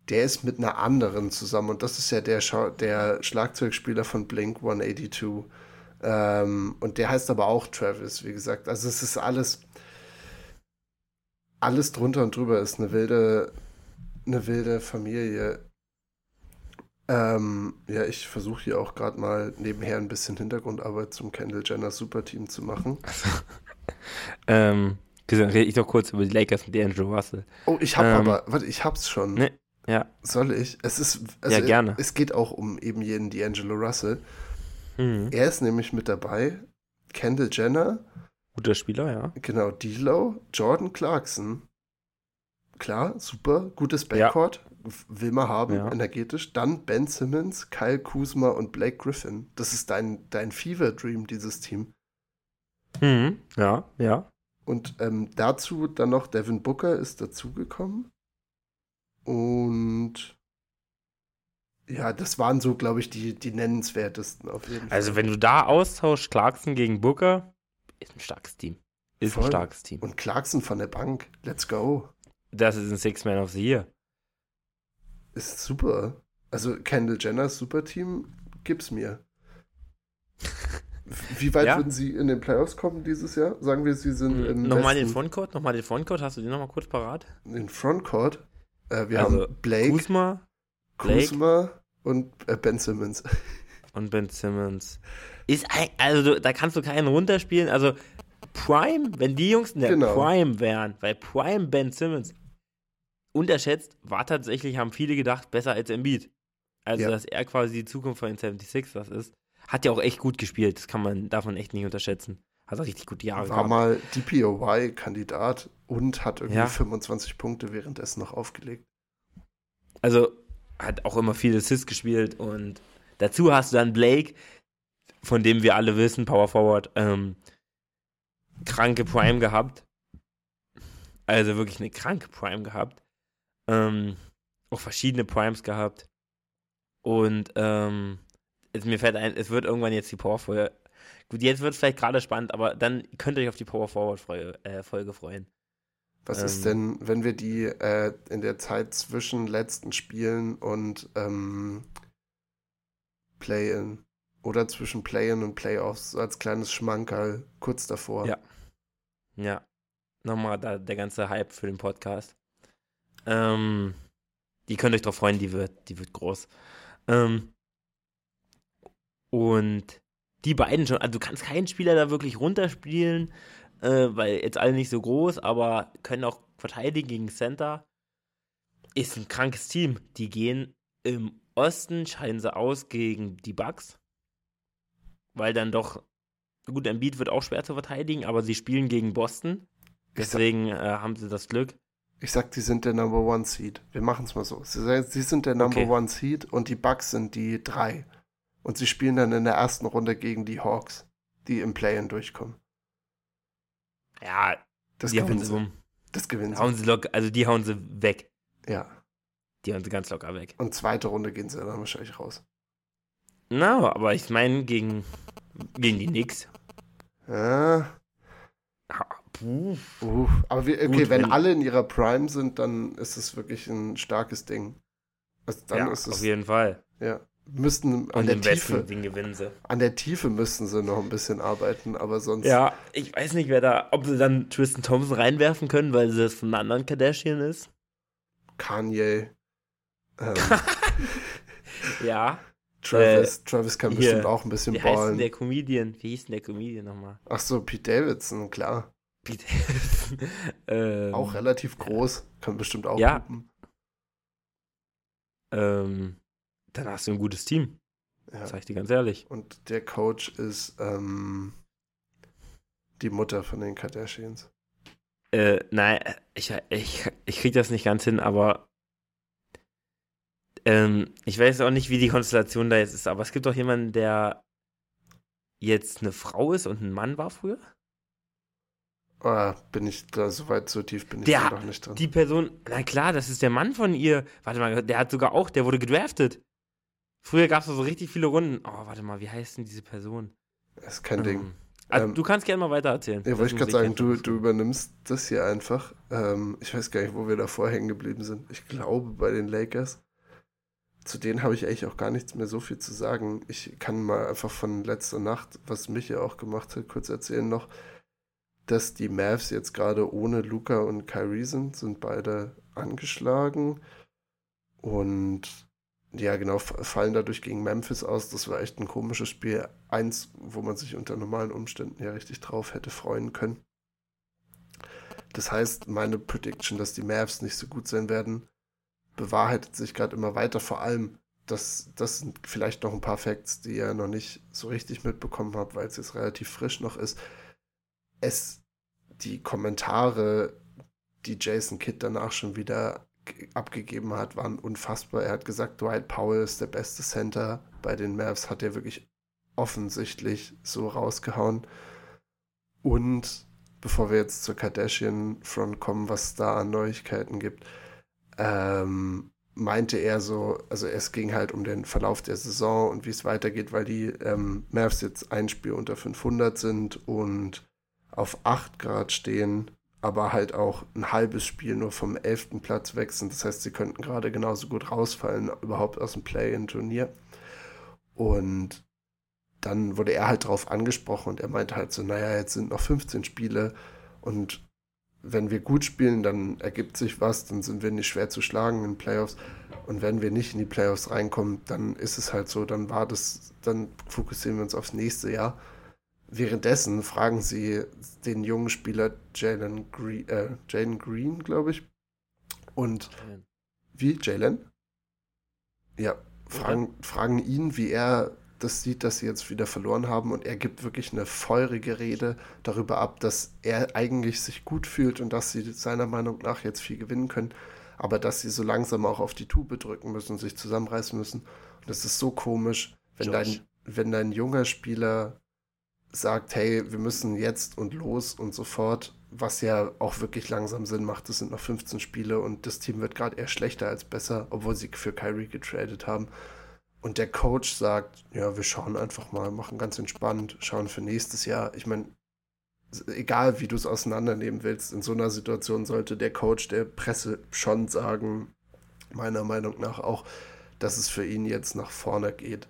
Der ist mit einer anderen zusammen und das ist ja der, Schau der Schlagzeugspieler von Blink 182. Ähm, und der heißt aber auch Travis, wie gesagt. Also es ist alles, alles drunter und drüber ist eine wilde, eine wilde Familie. Ähm, ja, ich versuche hier auch gerade mal nebenher ein bisschen Hintergrundarbeit zum Kendall Jenner Superteam zu machen. Ähm, dann rede ich doch kurz über die Lakers mit D'Angelo Russell. Oh, ich habe Ähm, aber, warte, ich hab's schon. Ne, ja. Soll ich? Es ist, also Ja, gerne. Es geht auch um eben jeden D'Angelo Russell. Mhm. Er ist nämlich mit dabei. Kendall Jenner, Guter Spieler, ja. genau, D'Lo, Jordan Clarkson. Klar, super, gutes Ja. Backcourt. Will man haben, Ja. energetisch. Dann Ben Simmons, Kyle Kuzma und Blake Griffin. Das ist dein, dein Fever Dream, dieses Team. Mhm. Ja, ja. Und ähm, dazu dann noch Devin Booker ist dazugekommen. Und ja, das waren so, glaube ich, die, die nennenswertesten auf jeden Fall. Also wenn du da austauschst, Clarkson gegen Booker, ist ein starkes Team. Ist Voll. ein starkes Team. Und Clarkson von der Bank, let's go. Das ist ein Six-Man of the Year. Ist super. Also Kendall Jenners Superteam, gib's mir. Wie weit Ja. würden Sie in den Playoffs kommen dieses Jahr? Sagen wir, Sie sind im Mhm. Nochmal den Westen, Frontcourt, nochmal den Frontcourt, hast du den nochmal kurz parat? in Frontcourt. Äh, wir Also, haben Blake, Kuzma Blake. Kuzma und äh, Ben Simmons. und Ben Simmons. Ist ein, also du- da kannst du keinen runterspielen. Also Prime, wenn die Jungs in der Genau. Prime wären, weil Prime Ben Simmons unterschätzt, war tatsächlich, haben viele gedacht, besser als Embiid. Also, Ja. dass er quasi die Zukunft von den 76ers ist. Hat ja auch echt gut gespielt. Das kann man, darf man echt nicht unterschätzen. Hat auch richtig gute Jahre War gehabt. mal DPOY-Kandidat und hat irgendwie Ja. 25 Punkte währenddessen noch aufgelegt. Also hat auch immer viel Assist gespielt und dazu hast du dann Blake, von dem wir alle wissen, Power Forward, ähm, kranke Prime gehabt. Also wirklich eine kranke Prime gehabt. Ähm, auch verschiedene Primes gehabt. Und ähm, es, mir fällt ein, es wird irgendwann jetzt die Power Folge. Gut, jetzt wird es vielleicht gerade spannend, aber dann könnt ihr euch auf die Power Forward Folge, äh, Folge freuen. Was Ähm. ist denn, wenn wir die äh, in der Zeit zwischen letzten Spielen und ähm, Play-In oder zwischen Play-In und Playoffs so als kleines Schmankerl kurz davor? Ja. Ja. Nochmal da, der ganze Hype für den Podcast. Ähm, die könnt euch drauf freuen, die wird, die wird groß. Ähm, und die beiden schon, also du kannst keinen Spieler da wirklich runterspielen, äh, weil jetzt alle nicht so groß, aber können auch verteidigen gegen Center. Ist ein krankes Team. Die gehen im Osten, scheiden sie aus gegen die Bucks. Weil dann doch, gut, Embiid wird auch schwer zu verteidigen, aber sie spielen gegen Boston. Ich sag, Deswegen äh, haben sie das Glück. Ich sag, die sind der Number One Seed. Wir machen es mal so. Sie, sie, sind der Number Okay. One Seed und die Bucks sind die drei. Und sie spielen dann in der ersten Runde gegen die Hawks, die im Play-In durchkommen. Ja, Das die gewinnen sie um. Das gewinnen sie. Hauen sie locker, also die hauen sie weg. Ja. Die hauen sie ganz locker weg. Und zweite Runde gehen sie dann wahrscheinlich raus. Na, aber ich meine gegen, gegen die Knicks. Ja. Ah, Puh. Uh, aber wir, okay, Gut, wenn, wenn- alle in ihrer Prime sind, dann ist es wirklich ein starkes Ding. Also dann ja, ist auf es, jeden Fall. ja, müssten an der Tiefe, gewinnen sie. an der Tiefe müssten sie noch ein bisschen arbeiten, aber sonst, Ja, ich weiß nicht, wer da, ob sie dann Tristan Thompson reinwerfen können, weil sie das von einem anderen Kardashian ist. Kanye, ähm, Ja. Travis, Travis kann hier, bestimmt auch ein bisschen Wie heißt denn ballen. der Comedian? Wie hieß denn der Comedian nochmal? Ach so, Pete Davidson, klar. Pete ähm, Auch relativ groß, kann bestimmt auch Ja. hupen. ähm, dann hast du ein gutes Team. Ja. Sag ich dir ganz ehrlich. Und der Coach ist ähm, die Mutter von den Kardashians. Äh, nein, ich, ich, ich krieg das nicht ganz hin, aber ähm, ich weiß auch nicht, wie die Konstellation da jetzt ist, aber es gibt doch jemanden, der jetzt eine Frau ist und ein Mann war früher. Ah, bin ich da so weit, so tief bin ich Der- da doch nicht drin. Die Person, na klar, das ist der Mann von ihr. Warte mal, der hat sogar auch, der wurde gedraftet. Früher gab es so richtig viele Runden. Oh, warte mal, wie heißt denn diese Person? ist kein Ding. Ähm, also, Ähm, du kannst gerne mal weiter erzählen. Ja, wollte ich gerade Das sagen, du, du übernimmst das hier einfach. Ähm, ich weiß gar nicht, wo wir davor hängen geblieben sind. Ich glaube bei den Lakers. Zu denen habe ich eigentlich auch gar nichts mehr so viel zu sagen. Ich kann mal einfach von letzter Nacht, was mich ja auch gemacht hat, kurz erzählen noch, dass die Mavs jetzt gerade ohne Luca und Kyrie sind, sind beide angeschlagen und ja, genau, fallen dadurch gegen Memphis aus. Das war echt ein komisches Spiel. Eins, wo man sich unter normalen Umständen ja richtig drauf hätte freuen können. Das heißt, meine Prediction, dass die Mavs nicht so gut sein werden, bewahrheitet sich gerade immer weiter. Vor allem, das, das sind vielleicht noch ein paar Facts, die ihr noch nicht so richtig mitbekommen habt, weil es jetzt relativ frisch noch ist. Es, die Kommentare, die Jason Kidd danach schon wieder abgegeben hat, waren unfassbar. Er hat gesagt, Dwight Powell ist der beste Center. Bei den Mavs hat er wirklich offensichtlich so rausgehauen. Und bevor wir jetzt zur Kardashian-Front kommen, was da an Neuigkeiten gibt, ähm, meinte er so, also es ging halt um den Verlauf der Saison und wie es weitergeht, weil die ähm, Mavs jetzt ein Spiel unter 500 sind und auf 8 Grad stehen, aber halt auch ein halbes Spiel nur vom 11. Platz sind. Das heißt, sie könnten gerade genauso gut rausfallen, überhaupt aus dem Play-in-Turnier. Und dann wurde er halt drauf angesprochen und er meinte halt so, naja, jetzt sind noch 15 Spiele und wenn wir gut spielen, dann ergibt sich was, dann sind wir nicht schwer zu schlagen in Playoffs. Und wenn wir nicht in die Playoffs reinkommen, dann ist es halt so, dann war das, dann fokussieren wir uns aufs nächste Jahr. Währenddessen fragen sie den jungen Spieler Jalen Green, äh, Jalen Green, glaube ich. Und wie, Jalen? Ja, fragen, fragen ihn, wie er das sieht, dass sie jetzt wieder verloren haben. Und er gibt wirklich eine feurige Rede darüber ab, dass er eigentlich sich gut fühlt und dass sie seiner Meinung nach jetzt viel gewinnen können. Aber dass sie so langsam auch auf die Tube drücken müssen und sich zusammenreißen müssen. Und das ist so komisch, wenn Josh. dein, wenn dein junger Spieler sagt, hey, wir müssen jetzt und los und sofort, was ja auch wirklich langsam Sinn macht. Es sind noch 15 Spiele und das Team wird gerade eher schlechter als besser, obwohl sie für Kyrie getradet haben. Und der Coach sagt, ja, wir schauen einfach mal, machen ganz entspannt, schauen für nächstes Jahr. Ich meine, egal wie du es auseinandernehmen willst, in so einer Situation sollte der Coach der Presse schon sagen, meiner Meinung nach auch, dass es für ihn jetzt nach vorne geht.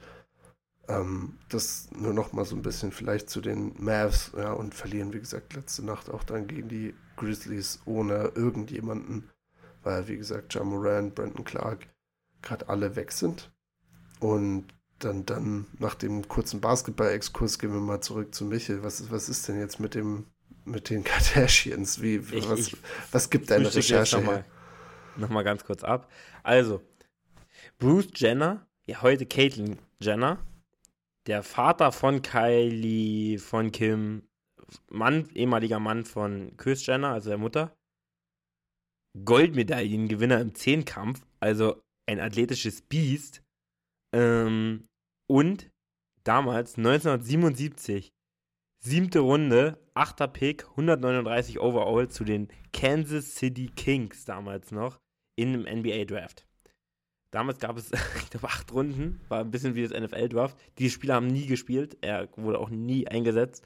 Ähm, das nur noch mal so ein bisschen vielleicht zu den Mavs, ja, und verlieren, wie gesagt, letzte Nacht auch dann gegen die Grizzlies ohne irgendjemanden, weil, wie gesagt, Ja Morant, Brandon Clark gerade alle weg sind. Und dann, dann nach dem kurzen Basketball-Exkurs gehen wir mal zurück zu Michel. Was, ist- was ist denn jetzt mit dem mit den Kardashians? Wie, Ich- was, ich was gibt deine Recherche noch her? mal, noch mal ganz kurz ab. Also, Bruce Jenner, ja heute Caitlyn Jenner, der Vater von Kylie, von Kim, Mann, ehemaliger Mann von Kris Jenner, also der Mutter, Goldmedaillengewinner im Zehnkampf, also ein athletisches Biest. Ähm, und damals, 1977, siebte Runde, achter Pick, 139 Overall zu den Kansas City Kings damals noch in einem NBA Draft. Damals gab es, ich glaube, acht Runden, war ein bisschen wie das NFL-Draft. Die Spieler haben nie gespielt, er wurde auch nie eingesetzt,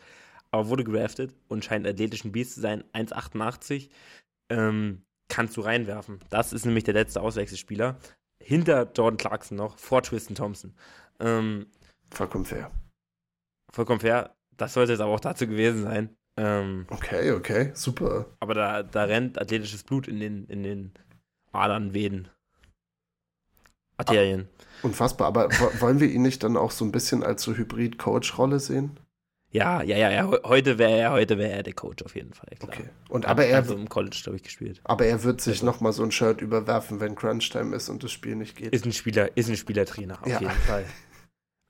aber wurde gedraftet und scheint athletisch ein Biest zu sein. 1,88 ähm, kannst du reinwerfen. Das ist nämlich der letzte Auswechselspieler. Hinter Jordan Clarkson noch, vor Tristan Thompson. Ähm, vollkommen fair. Vollkommen fair. Das sollte es aber auch dazu gewesen sein. Ähm, okay, okay, super. Aber da, da rennt athletisches Blut in den, in den Adern, Venen. Arterien. Unfassbar, aber wollen wir ihn nicht dann auch so ein bisschen als so Hybrid-Coach-Rolle sehen? Ja, ja, ja, ja. Heute wäre er, heute wäre er der Coach auf jeden Fall. Klar. Okay. Und aber er also im College glaube ich gespielt. Aber er wird sich also. noch mal so ein Shirt überwerfen, wenn Crunch Time ist und das Spiel nicht geht. Ist ein Spieler, ist ein Spielertrainer auf ja. jeden Fall.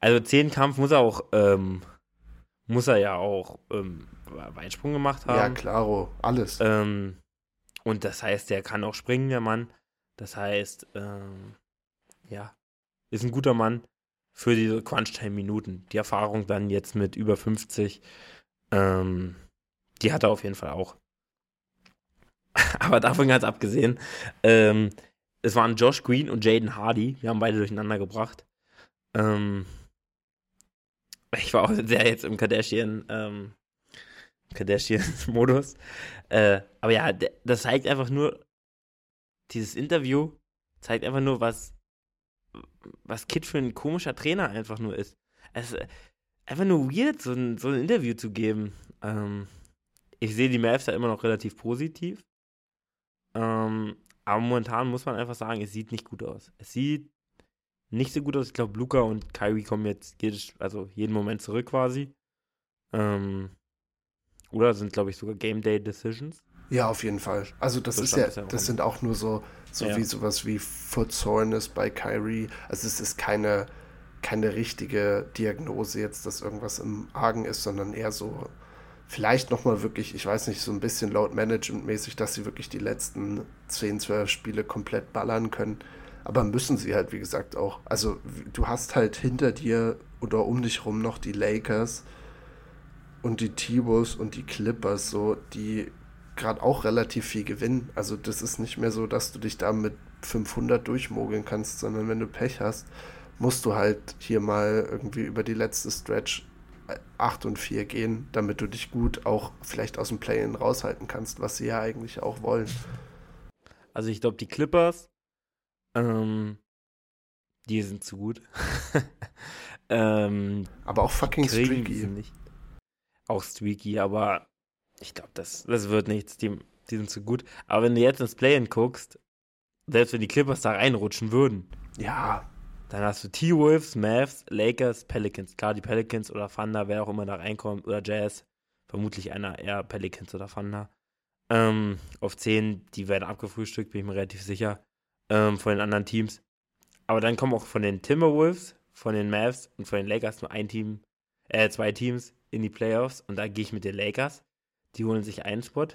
Also zehn Kampf muss er auch, ähm, muss er ja auch ähm, Weitsprung gemacht haben. Ja, klaro, alles. Ähm, und das heißt, der kann auch springen, der Mann. Das heißt, ähm, ja, ist ein guter Mann für diese Crunch-Time-Minuten. Die Erfahrung dann jetzt mit über 50, ähm, die hat er auf jeden Fall auch. Aber davon ganz abgesehen, ähm, es waren Josh Green und Jaden Hardy. Wir haben beide durcheinander gebracht. Ähm, ich war auch sehr jetzt im Kardashian, ähm, Kardashian-Modus. Äh, aber ja, das zeigt einfach nur, dieses Interview zeigt einfach nur, was was Kid für ein komischer Trainer einfach nur ist. Es ist einfach nur weird, so ein, so ein Interview zu geben. Ähm, ich sehe die Mavs ja immer noch relativ positiv. Ähm, aber momentan muss man einfach sagen, es sieht nicht gut aus. Es sieht nicht so gut aus. Ich glaube, Luca und Kyrie kommen jetzt jedes, also jeden Moment zurück quasi. Ähm, oder sind, glaube ich, sogar Game Day Decisions. Ja, auf jeden Fall. Also das, das ist ja, das sind auch nur so, so ja. wie sowas wie Soreness bei Kyrie. Also es ist keine, keine richtige Diagnose jetzt, dass irgendwas im Argen ist, sondern eher so vielleicht nochmal wirklich, ich weiß nicht, so ein bisschen Load Management mäßig, dass sie wirklich die letzten 10, 12 Spiele komplett ballern können. Aber müssen sie halt, wie gesagt, auch. Also du hast halt hinter dir oder um dich rum noch die Lakers und die T-Wolves und die Clippers, so, die gerade auch relativ viel gewinnen. Also das ist nicht mehr so, dass du dich da mit 500 durchmogeln kannst, sondern wenn du Pech hast, musst du halt hier mal irgendwie über die letzte Stretch 8 und 4 gehen, damit du dich gut auch vielleicht aus dem Play-In raushalten kannst, was sie ja eigentlich auch wollen. Also ich glaube, die Clippers, ähm, die sind zu gut. ähm, aber auch fucking streaky. Auch streaky, aber ich glaube, das, das wird nichts. Die, die sind zu gut. Aber wenn du jetzt ins Play-In guckst, selbst wenn die Clippers da reinrutschen würden, ja, dann hast du T-Wolves, Mavs, Lakers, Pelicans. Klar, die Pelicans oder Thunder, wer auch immer da reinkommt, oder Jazz. Vermutlich einer eher Pelicans oder Thunder. Ähm, auf 10, die werden abgefrühstückt, bin ich mir relativ sicher. Ähm, von den anderen Teams. Aber dann kommen auch von den Timberwolves, von den Mavs und von den Lakers nur ein Team, äh, zwei Teams in die Playoffs. Und da gehe ich mit den Lakers. Die holen sich einen Spot.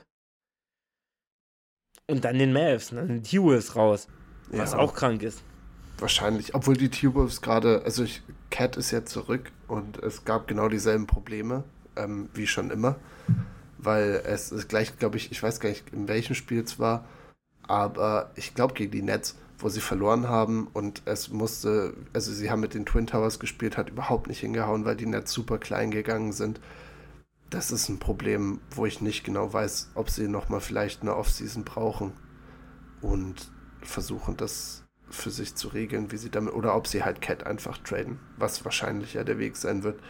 Und dann den Mavs, dann den T-Wolves raus. Was ja. auch krank ist. Wahrscheinlich, obwohl die T-Wolves gerade, also ich, Cat ist ja zurück und es gab genau dieselben Probleme, ähm, wie schon immer. Weil es ist gleich, glaube ich, ich weiß gar nicht, in welchem Spiel es war, aber ich glaube gegen die Nets, wo sie verloren haben und es musste, also sie haben mit den Twin Towers gespielt, hat überhaupt nicht hingehauen, weil die Nets super klein gegangen sind das ist ein Problem, wo ich nicht genau weiß, ob sie nochmal vielleicht eine Offseason brauchen und versuchen das für sich zu regeln, wie sie damit, oder ob sie halt Cat einfach traden, was wahrscheinlich ja der Weg sein wird.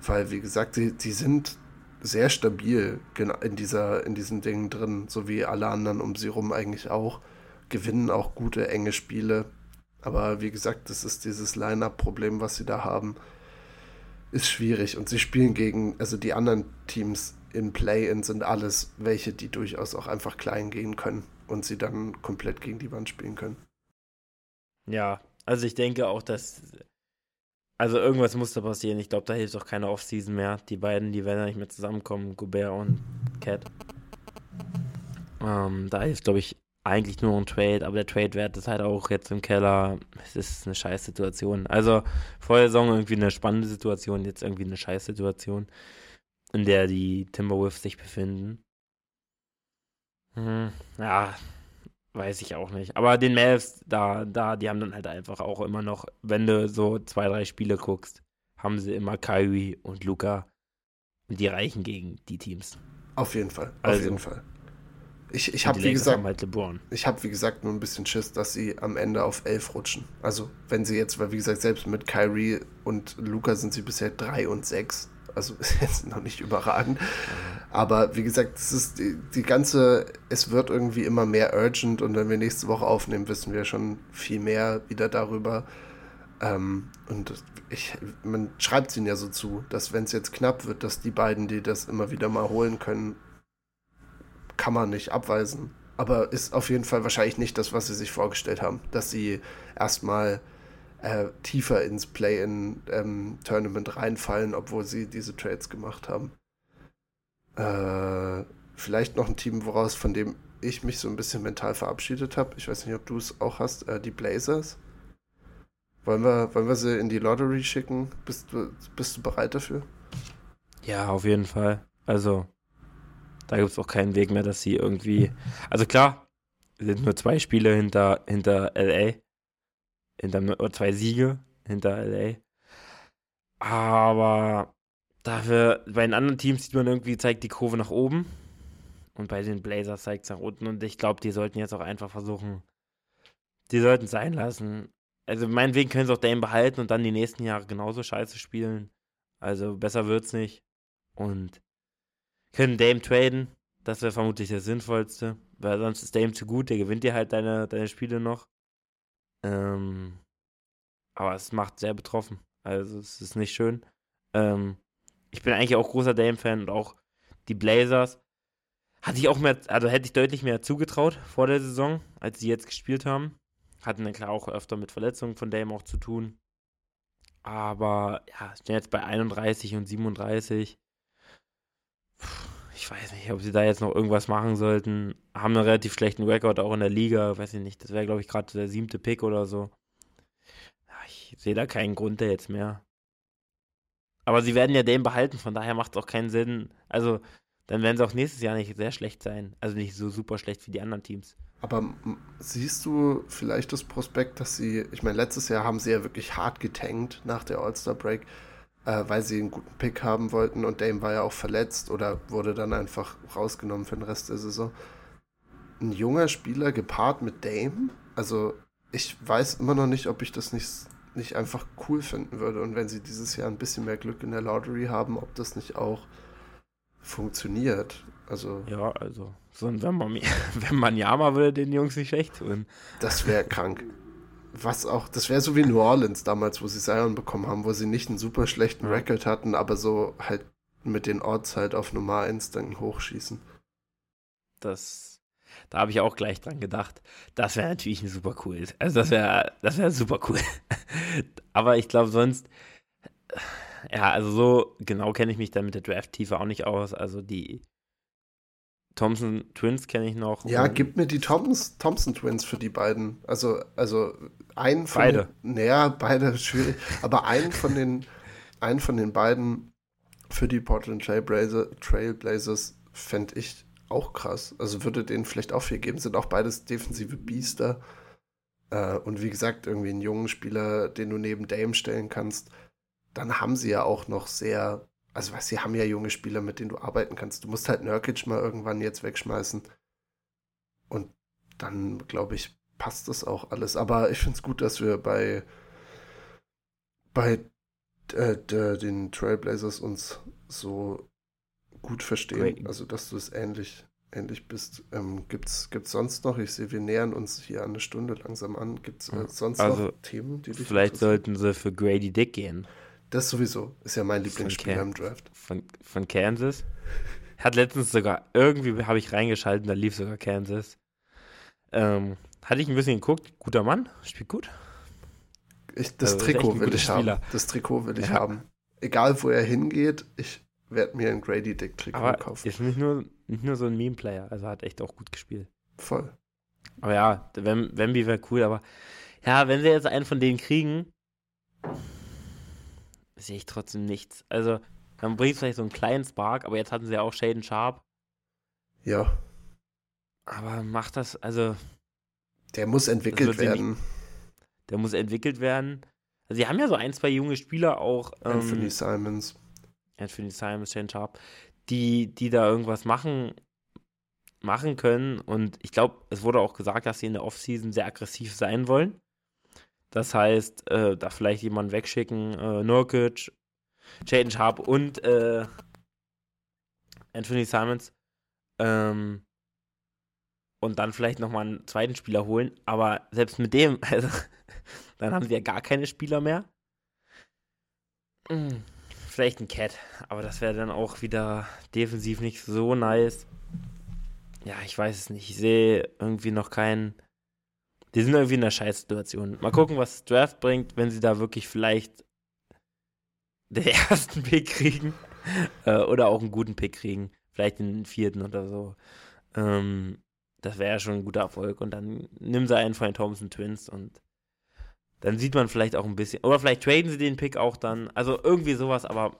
Weil, wie gesagt, sie, die sind sehr stabil in, dieser, in diesen Dingen drin, so wie alle anderen um sie rum eigentlich auch. Gewinnen auch gute, enge Spiele. Aber wie gesagt, das ist dieses Line-Up-Problem, was sie da haben ist schwierig. Und sie spielen gegen, also die anderen Teams im Play-In sind alles welche, die durchaus auch einfach klein gehen können und sie dann komplett gegen die Wand spielen können. Ja, also ich denke auch, dass. Also irgendwas muss da passieren. Ich glaube, da hilft auch keine Offseason mehr. Die beiden, die werden ja nicht mehr zusammenkommen, Gobert und Cat. Ähm, da hilft, glaube ich, eigentlich nur ein Trade, aber der Trade-Wert ist halt auch jetzt im Keller. Es ist eine scheiß Situation. Also vor der Saison irgendwie eine spannende Situation, jetzt irgendwie eine scheiß Situation, in der die Timberwolves sich befinden. Hm, ja, weiß ich auch nicht. Aber den Mavs, da, da, die haben dann halt einfach auch immer noch, wenn du so zwei, drei Spiele guckst, haben sie immer Kyrie und Luca. Und die reichen gegen die Teams. Auf jeden Fall. Auf also, jeden Fall. Ich, ich habe wie gesagt, halt ich habe wie gesagt nur ein bisschen Schiss, dass sie am Ende auf 11 rutschen. Also wenn sie jetzt, weil wie gesagt selbst mit Kyrie und Luca sind sie bisher 3 und 6. Also ist jetzt noch nicht überragend. Aber wie gesagt, es ist die, die ganze, es wird irgendwie immer mehr urgent und wenn wir nächste Woche aufnehmen, wissen wir schon viel mehr wieder darüber. Ähm, und ich, man schreibt es ihnen ja so zu, dass wenn es jetzt knapp wird, dass die beiden, die das immer wieder mal holen können, kann man nicht abweisen. Aber ist auf jeden Fall wahrscheinlich nicht das, was sie sich vorgestellt haben, dass sie erstmal äh, tiefer ins Play-in-Tournament ähm, reinfallen, obwohl sie diese Trades gemacht haben. Äh, vielleicht noch ein Team, woraus von dem ich mich so ein bisschen mental verabschiedet habe. Ich weiß nicht, ob du es auch hast. Äh, die Blazers. Wollen wir, wollen wir sie in die Lottery schicken? Bist du, bist du bereit dafür? Ja, auf jeden Fall. Also, da gibt es auch keinen Weg mehr, dass sie irgendwie. Also klar, sind nur zwei Spiele hinter, hinter LA. Hinter, oder zwei Siege hinter LA. Aber dafür, bei den anderen Teams sieht man irgendwie, zeigt die Kurve nach oben. Und bei den Blazers zeigt es nach unten. Und ich glaube, die sollten jetzt auch einfach versuchen, die sollten es sein lassen also meinetwegen können sie auch Dame behalten und dann die nächsten Jahre genauso scheiße spielen. Also besser wird's nicht. Und können Dame traden. Das wäre vermutlich das Sinnvollste. Weil sonst ist Dame zu gut, der gewinnt dir halt deine, deine Spiele noch. Ähm, aber es macht sehr betroffen. Also es ist nicht schön. Ähm, ich bin eigentlich auch großer Dame-Fan und auch die Blazers. Hatte ich auch mehr, also hätte ich deutlich mehr zugetraut vor der Saison, als sie jetzt gespielt haben. Hatten dann klar auch öfter mit Verletzungen von Dame auch zu tun. Aber ja, stehen jetzt bei 31 und 37. Ich weiß nicht, ob sie da jetzt noch irgendwas machen sollten. Haben einen relativ schlechten Rekord auch in der Liga. Weiß ich nicht, das wäre, glaube ich, gerade der siebte Pick oder so. Ich sehe da keinen Grund da jetzt mehr. Aber sie werden ja Dame behalten, von daher macht es auch keinen Sinn. Also, dann werden sie auch nächstes Jahr nicht sehr schlecht sein. Also nicht so super schlecht wie die anderen Teams. Aber siehst du vielleicht das Prospekt, dass sie, ich meine, letztes Jahr haben sie ja wirklich hart getankt nach der All-Star-Break, äh, weil sie einen guten Pick haben wollten und Dame war ja auch verletzt oder wurde dann einfach rausgenommen für den Rest der Saison. Ein junger Spieler gepaart mit Dame, also ich weiß immer noch nicht, ob ich das nicht, nicht einfach cool finden würde und wenn sie dieses Jahr ein bisschen mehr Glück in der Lottery haben, ob das nicht auch funktioniert. Also. Ja, also, so ein wenn man, wenn man Yama würde den Jungs nicht schlecht tun. Das wäre krank. Was auch, das wäre so wie New Orleans damals, wo sie Zion bekommen haben, wo sie nicht einen super schlechten. Record hatten, aber so halt mit den Orts halt auf Nummer 1 dann hochschießen. Das, da habe ich auch gleich dran gedacht. Das wäre natürlich super cool. Also das wäre, das wäre super cool. aber ich glaube sonst, ja, also so genau kenne ich mich dann mit der Draft-Tiefe auch nicht aus. Also die Thompson Twins kenne ich noch. Ja, gib mir die Thompson, Thompson Twins für die beiden. Also, also einen von beide. Den, naja, beide schwierig. aber einen von den, einen von den beiden für die Portland Trailblazer, Trailblazers fände ich auch krass. Also würde denen vielleicht auch viel geben. Sind auch beides defensive Biester. Äh, und wie gesagt, irgendwie einen jungen Spieler, den du neben Dame stellen kannst dann haben sie ja auch noch sehr, also was, sie haben ja junge Spieler, mit denen du arbeiten kannst. Du musst halt Nurkic mal irgendwann jetzt wegschmeißen. Und dann, glaube ich, passt das auch alles. Aber ich finde es gut, dass wir bei, bei äh, den Trailblazers uns so gut verstehen. Great. Also, dass du es ähnlich, ähnlich bist. Ähm, gibt's, gibt's sonst noch? Ich sehe, wir nähern uns hier eine Stunde langsam an. Gibt es äh, sonst also, noch Themen, die dich Vielleicht sollten sie für Grady Dick gehen. Das sowieso. Ist ja mein Lieblingsspieler im Draft. Von, von Kansas. Hat letztens sogar, irgendwie habe ich reingeschalten, da lief sogar Kansas. Ähm, hatte ich ein bisschen geguckt. Guter Mann, spielt gut. Ich, das also, Trikot will ich Spieler. haben. Das Trikot will ich ja. haben. Egal, wo er hingeht, ich werde mir ein Grady Dick Trikot Aber kaufen. Ist nicht nur, nicht nur so ein Meme-Player, also hat echt auch gut gespielt. Voll. Aber ja, Wemby wäre cool, aber ja, wenn sie jetzt einen von denen kriegen, sehe ich trotzdem nichts. Also, dann bringt es vielleicht so einen kleinen Spark, aber jetzt hatten sie ja auch Shaden Sharp. Ja. Aber macht das, also. Der muss entwickelt werden. Nicht, der muss entwickelt werden. Also, sie haben ja so ein, zwei junge Spieler auch. Ähm, Anthony Simons. Anthony Simons, Shane Sharp, die, die da irgendwas machen, machen können. Und ich glaube, es wurde auch gesagt, dass sie in der Offseason sehr aggressiv sein wollen. Das heißt, äh, da vielleicht jemanden wegschicken, äh, Nurkic, Jaden Sharp und äh, Anthony Simons. Ähm, und dann vielleicht nochmal einen zweiten Spieler holen. Aber selbst mit dem, also, dann haben sie ja gar keine Spieler mehr. Hm, vielleicht ein Cat, aber das wäre dann auch wieder defensiv nicht so nice. Ja, ich weiß es nicht. Ich sehe irgendwie noch keinen die sind irgendwie in einer Scheißsituation. Mal gucken, was Draft bringt, wenn sie da wirklich vielleicht den ersten Pick kriegen äh, oder auch einen guten Pick kriegen. Vielleicht den vierten oder so. Ähm, das wäre ja schon ein guter Erfolg. Und dann nimm sie einen von den Thompson Twins und dann sieht man vielleicht auch ein bisschen. Oder vielleicht traden sie den Pick auch dann. Also irgendwie sowas, aber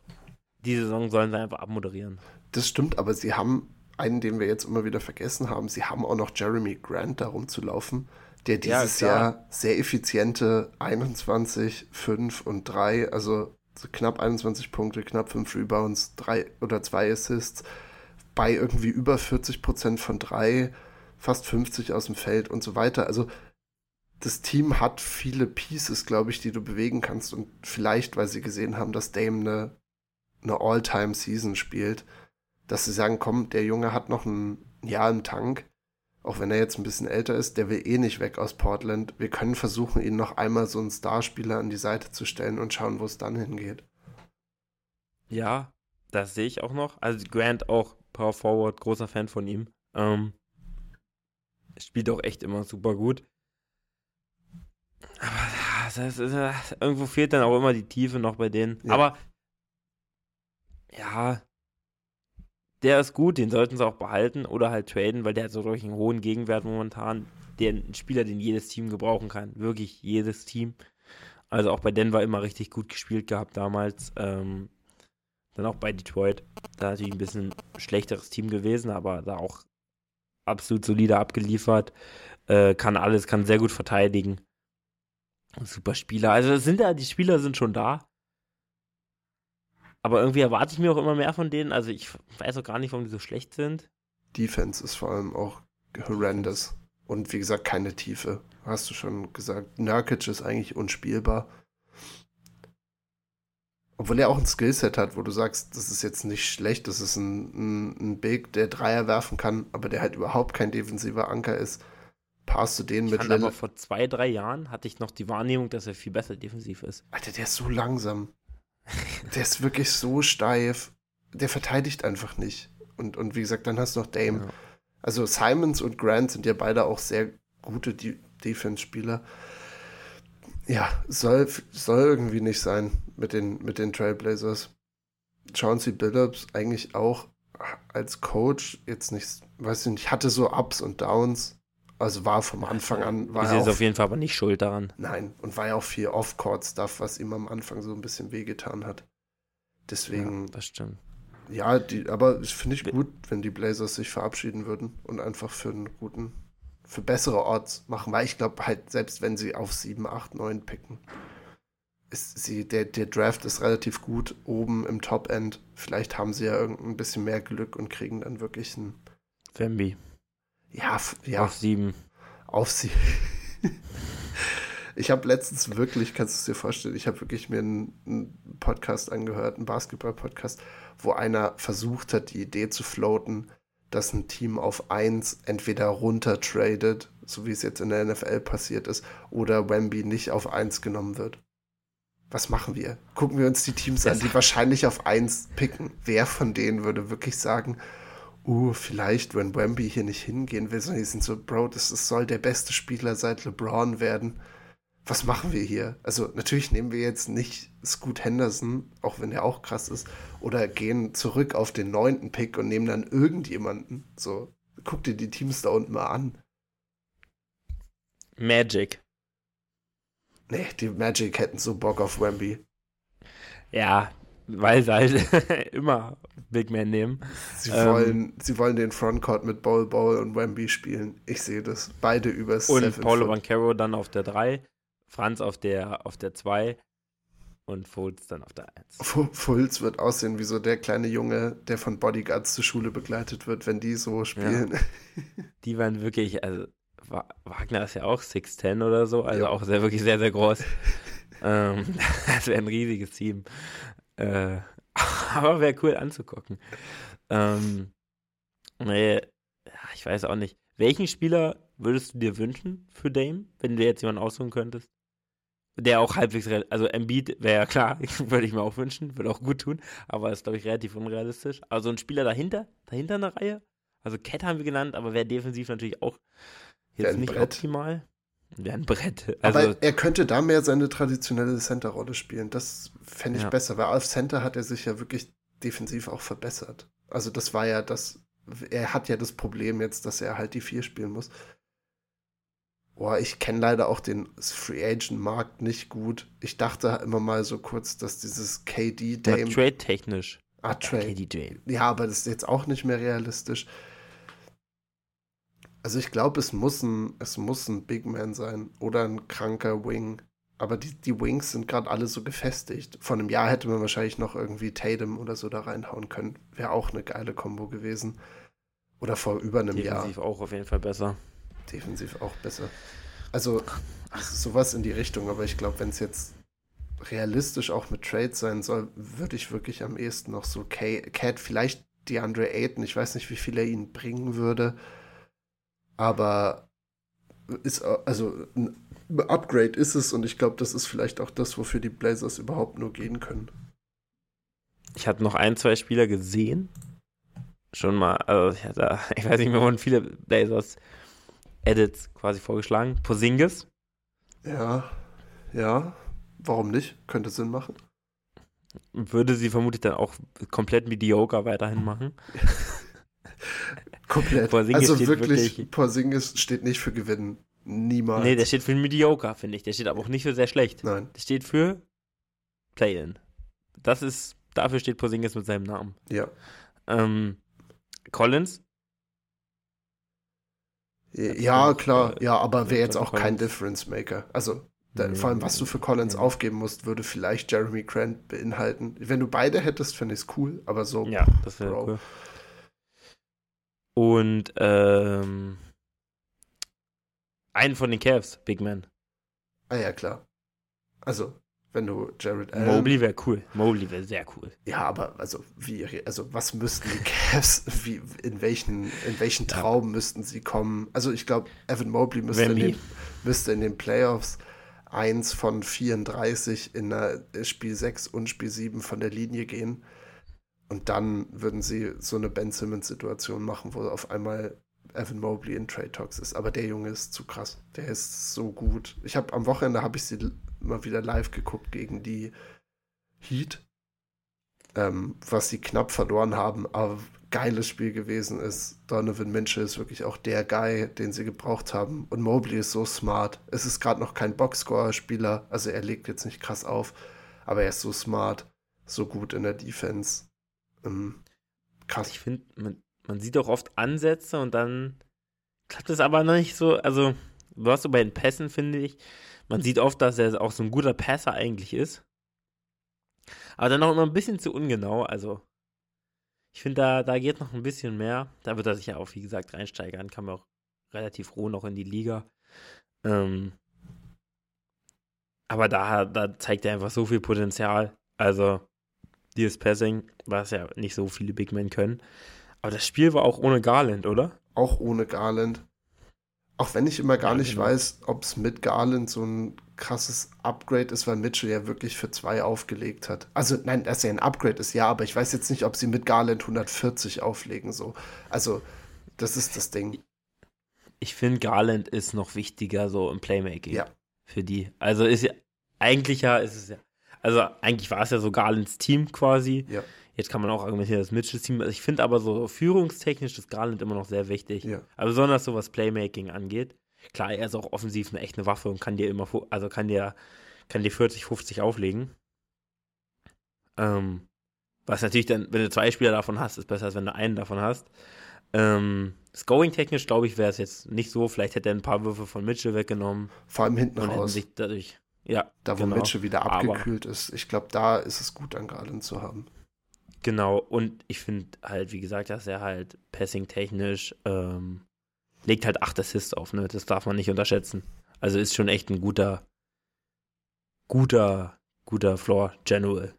die Saison sollen sie einfach abmoderieren. Das stimmt, aber sie haben einen, den wir jetzt immer wieder vergessen haben. Sie haben auch noch Jeremy Grant da rumzulaufen der dieses ja, Jahr sehr effiziente 21, 5 und 3, also so knapp 21 Punkte, knapp 5 Rebounds, 3 oder 2 Assists, bei irgendwie über 40 Prozent von 3, fast 50 aus dem Feld und so weiter. Also das Team hat viele Pieces, glaube ich, die du bewegen kannst und vielleicht, weil sie gesehen haben, dass Dame eine, eine All-Time-Season spielt, dass sie sagen, komm, der Junge hat noch ein Jahr im Tank auch wenn er jetzt ein bisschen älter ist, der will eh nicht weg aus Portland. Wir können versuchen, ihn noch einmal so einen Starspieler an die Seite zu stellen und schauen, wo es dann hingeht. Ja, das sehe ich auch noch. Also Grant auch Power Forward, großer Fan von ihm. Ähm, spielt auch echt immer super gut. Aber das ist, irgendwo fehlt dann auch immer die Tiefe noch bei denen. Ja. Aber ja, der ist gut, den sollten sie auch behalten oder halt traden, weil der hat so durch einen hohen Gegenwert momentan. Der ein Spieler, den jedes Team gebrauchen kann. Wirklich jedes Team. Also auch bei Denver immer richtig gut gespielt gehabt damals. Ähm, dann auch bei Detroit. Da natürlich ein bisschen schlechteres Team gewesen, aber da auch absolut solide abgeliefert. Äh, kann alles, kann sehr gut verteidigen. Super Spieler. Also sind da, die Spieler sind schon da. Aber irgendwie erwarte ich mir auch immer mehr von denen. Also ich weiß auch gar nicht, warum die so schlecht sind. Defense ist vor allem auch horrendous. Und wie gesagt, keine Tiefe. Hast du schon gesagt. Nurkic ist eigentlich unspielbar. Obwohl er auch ein Skillset hat, wo du sagst, das ist jetzt nicht schlecht, das ist ein, ein, ein Big, der Dreier werfen kann, aber der halt überhaupt kein defensiver Anker ist. Passt du den ich mit Aber vor zwei, drei Jahren hatte ich noch die Wahrnehmung, dass er viel besser defensiv ist. Alter, der ist so langsam. Der ist wirklich so steif. Der verteidigt einfach nicht. Und, und wie gesagt, dann hast du noch Dame. Ja. Also Simons und Grant sind ja beide auch sehr gute De Defense-Spieler. Ja, soll, soll irgendwie nicht sein mit den, mit den Trailblazers. Chauncey Billups eigentlich auch als Coach jetzt nicht, weiß ich nicht, hatte so Ups und Downs. Also war vom Anfang an. War Sie ist auf jeden Fall aber nicht schuld daran. Nein, und war ja auch viel Off-Court-Stuff, was ihm am Anfang so ein bisschen wehgetan hat. Deswegen. Ja, das stimmt. Ja, die, aber das finde ich gut, wenn die Blazers sich verabschieden würden und einfach für einen guten, für bessere Orts machen, weil ich glaube halt, selbst wenn sie auf 7, 8, 9 picken, ist sie, der, der Draft ist relativ gut oben im Top-End. Vielleicht haben sie ja irgendein bisschen mehr Glück und kriegen dann wirklich einen. Fembi. Ja, ja. Auf sieben. Auf sieben. ich habe letztens wirklich, kannst du es dir vorstellen, ich habe wirklich mir einen, einen Podcast angehört, einen Basketball-Podcast, wo einer versucht hat, die Idee zu floaten, dass ein Team auf eins entweder runter tradet, so wie es jetzt in der NFL passiert ist, oder Wemby nicht auf eins genommen wird. Was machen wir? Gucken wir uns die Teams an, die wahrscheinlich auf eins picken. Wer von denen würde wirklich sagen, uh, vielleicht, wenn Wemby hier nicht hingehen will, sondern die sind so, Bro, das, das soll der beste Spieler seit LeBron werden. Was machen wir hier? Also, natürlich nehmen wir jetzt nicht Scoot Henderson, auch wenn er auch krass ist, oder gehen zurück auf den neunten Pick und nehmen dann irgendjemanden. So, guck dir die Teams da unten mal an. Magic. Nee, die Magic hätten so Bock auf Wemby. Ja, weil sie halt immer Big Man nehmen. Sie, ähm, wollen, sie wollen den Frontcourt mit Bowl Bowl und Wemby spielen. Ich sehe das. Beide über Und Paulo Bancaro dann auf der 3, Franz auf der, auf der 2 und Fultz dann auf der 1. Fultz wird aussehen wie so der kleine Junge, der von Bodyguards zur Schule begleitet wird, wenn die so spielen. Ja. Die waren wirklich, also Wagner ist ja auch 6'10 oder so, also ja. auch sehr, wirklich sehr, sehr groß. ähm, das wäre ein riesiges Team. Äh, aber wäre cool anzugucken. Ähm, nee, ich weiß auch nicht. Welchen Spieler würdest du dir wünschen für Dame, wenn du jetzt jemanden aussuchen könntest? Der auch halbwegs, also Embiid wäre ja klar, würde ich mir auch wünschen, würde auch gut tun, aber ist, glaube ich, relativ unrealistisch. Also ein Spieler dahinter, dahinter eine Reihe. Also Cat haben wir genannt, aber wäre defensiv natürlich auch jetzt nicht Brett. optimal. Wäre ein Brett. Also, aber er könnte da mehr seine traditionelle Center-Rolle spielen. Das fände ich ja. besser, weil auf Center hat er sich ja wirklich defensiv auch verbessert. Also das war ja das, er hat ja das Problem jetzt, dass er halt die vier spielen muss. Boah, ich kenne leider auch den Free Agent Markt nicht gut. Ich dachte immer mal so kurz, dass dieses KD Dame. Trade technisch. Ah, Trade. Ja, KD Dame. Ja, aber das ist jetzt auch nicht mehr realistisch. Also ich glaube, es muss ein, es muss ein Big Man sein oder ein kranker Wing. Aber die, die Wings sind gerade alle so gefestigt. Vor einem Jahr hätte man wahrscheinlich noch irgendwie Tatum oder so da reinhauen können. Wäre auch eine geile Kombo gewesen. Oder vor über einem Defensiv Jahr. Defensiv auch auf jeden Fall besser. Defensiv auch besser. Also, sowas in die Richtung. Aber ich glaube, wenn es jetzt realistisch auch mit Trades sein soll, würde ich wirklich am ehesten noch so Cat, vielleicht DeAndre Ayton. Ich weiß nicht, wie viel er ihnen bringen würde. Aber ist also ein Upgrade ist es und ich glaube, das ist vielleicht auch das, wofür die Blazers überhaupt nur gehen können. Ich habe noch ein, zwei Spieler gesehen. Schon mal, also ich, hatte, ich weiß nicht mehr, wurden viele Blazers Edits quasi vorgeschlagen. Posingis. Ja, ja. Warum nicht? Könnte Sinn machen. Würde sie vermutlich dann auch komplett mediocre weiterhin machen. Komplett. Porzingis also wirklich, wirklich, Porzingis steht nicht für Gewinnen. Niemals. Nee, der steht für Mediocre, finde ich. Der steht aber auch nicht für sehr schlecht. Nein. Der steht für Play-In. Das ist, dafür steht Porzingis mit seinem Namen. Ja. Ähm, Collins? Ja, klar. Ja, aber wäre jetzt auch kein Difference Maker. Also, da, nee, vor allem, was du für Collins nee. aufgeben musst, würde vielleicht Jeremy Grant beinhalten. Wenn du beide hättest, fände ich es cool, aber so. Ja, das wäre cool. Und ähm, einen von den Cavs, Big Man. Ah ja, klar. Also, wenn du Jared Allen... Mobley wäre cool. Mobley wäre sehr cool. Ja, aber also wie also was müssten die Cavs wie in welchen in welchen Traum ja. müssten sie kommen? Also, ich glaube, Evan Mobley müsste in, den, müsste in den Playoffs 1 von 34 in der Spiel 6 und Spiel 7 von der Linie gehen. Und dann würden sie so eine Ben Simmons-Situation machen, wo auf einmal Evan Mobley in Trade Talks ist. Aber der Junge ist zu krass. Der ist so gut. Ich habe am Wochenende habe ich sie mal wieder live geguckt gegen die Heat, ähm, was sie knapp verloren haben, aber geiles Spiel gewesen ist. Donovan Mitchell ist wirklich auch der Guy, den sie gebraucht haben. Und Mobley ist so smart. Es ist gerade noch kein Boxscorer-Spieler, also er legt jetzt nicht krass auf, aber er ist so smart, so gut in der Defense. Ähm, krass. Ich finde, man, man sieht auch oft Ansätze und dann klappt es aber noch nicht so. Also, was so bei den Pässen, finde ich, man sieht oft, dass er auch so ein guter Passer eigentlich ist. Aber dann auch immer ein bisschen zu ungenau. Also, ich finde, da, da geht noch ein bisschen mehr. Da wird er sich ja auch, wie gesagt, reinsteigern. Kann man auch relativ roh noch in die Liga. Ähm, aber da, da zeigt er einfach so viel Potenzial. Also, dieses Passing, was ja nicht so viele Big Men können. Aber das Spiel war auch ohne Garland, oder? Auch ohne Garland. Auch wenn ich immer gar ja, nicht genau. weiß, ob es mit Garland so ein krasses Upgrade ist, weil Mitchell ja wirklich für zwei aufgelegt hat. Also, nein, dass er ein Upgrade ist, ja, aber ich weiß jetzt nicht, ob sie mit Garland 140 auflegen, so. Also, das ist das Ding. Ich finde, Garland ist noch wichtiger so im Playmaking. Ja. Für die. Also ist ja, eigentlich ja, ist es ja also eigentlich war es ja so Garlands Team quasi. Ja. Jetzt kann man auch argumentieren, das Mitchells Team. Also ich finde aber so führungstechnisch ist Garland immer noch sehr wichtig. Ja. Also besonders so was Playmaking angeht. klar, er ist auch offensiv eine echte Waffe und kann dir immer, also kann dir, kann dir 40, 50 auflegen. Ähm, was natürlich dann, wenn du zwei Spieler davon hast, ist besser, als wenn du einen davon hast. Ähm, Scoring-technisch, glaube ich, wäre es jetzt nicht so. Vielleicht hätte er ein paar Würfe von Mitchell weggenommen. Vor allem hinten und raus. Sich dadurch, ja, da, wo genau. Mitchell wieder abgekühlt Aber, ist. Ich glaube, da ist es gut, an Garland zu haben. Genau, und ich finde halt, wie gesagt, dass er halt passing-technisch ähm, legt halt acht Assists auf, ne? Das darf man nicht unterschätzen. Also ist schon echt ein guter, guter, guter Floor General.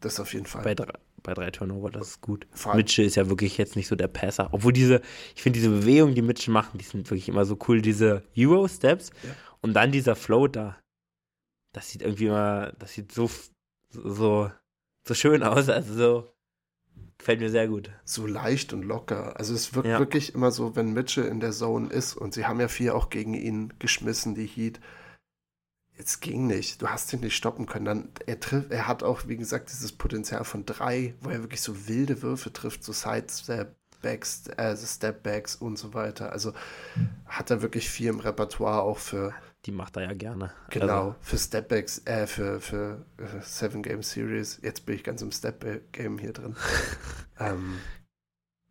Das auf jeden Fall. Bei drei, bei drei Turnover, das ist gut. Mitchell ist ja wirklich jetzt nicht so der Passer. Obwohl diese, ich finde diese Bewegungen, die Mitchell machen, die sind wirklich immer so cool. Diese Euro-Steps ja. und dann dieser Floater. Das sieht irgendwie immer, das sieht so, so, so schön aus. Also so, gefällt mir sehr gut. So leicht und locker. Also es wirkt ja. wirklich immer so, wenn Mitchell in der Zone ist und sie haben ja viel auch gegen ihn geschmissen, die Heat es ging nicht. Du hast ihn nicht stoppen können. Dann, er, trifft, er hat auch, wie gesagt, dieses Potenzial von drei, wo er wirklich so wilde Würfe trifft, so Sidestep-Backs, äh, Stepbacks und so weiter. Also hat er wirklich viel im Repertoire auch für. Die macht er ja gerne. Genau, also. für Stepbacks, äh, für, für äh, Seven Game Series. Jetzt bin ich ganz im Step-Game hier drin. ähm,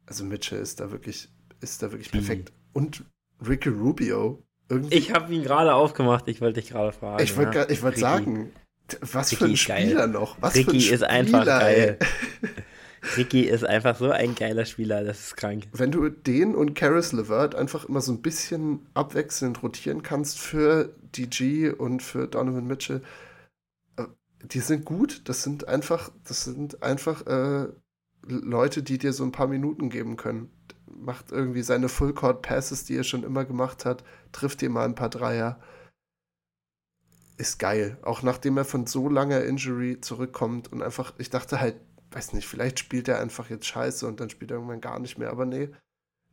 also Mitchell ist da wirklich, ist da wirklich perfekt. Und Ricky Rubio irgendwie ich habe ihn gerade aufgemacht, ich wollte dich gerade fragen. Ich wollte ja. wollt sagen, was Ricky für ein Spieler geil. noch? Was Ricky für ein ist einfach geil. Ricky ist einfach so ein geiler Spieler, das ist krank. Wenn du den und Karis LeVert einfach immer so ein bisschen abwechselnd rotieren kannst für DG und für Donovan Mitchell, äh, die sind gut. Das sind einfach, das sind einfach äh, Leute, die dir so ein paar Minuten geben können macht irgendwie seine Full-Court-Passes, die er schon immer gemacht hat, trifft dir mal ein paar Dreier. Ist geil. Auch nachdem er von so langer Injury zurückkommt und einfach, ich dachte halt, weiß nicht, vielleicht spielt er einfach jetzt scheiße und dann spielt er irgendwann gar nicht mehr, aber nee,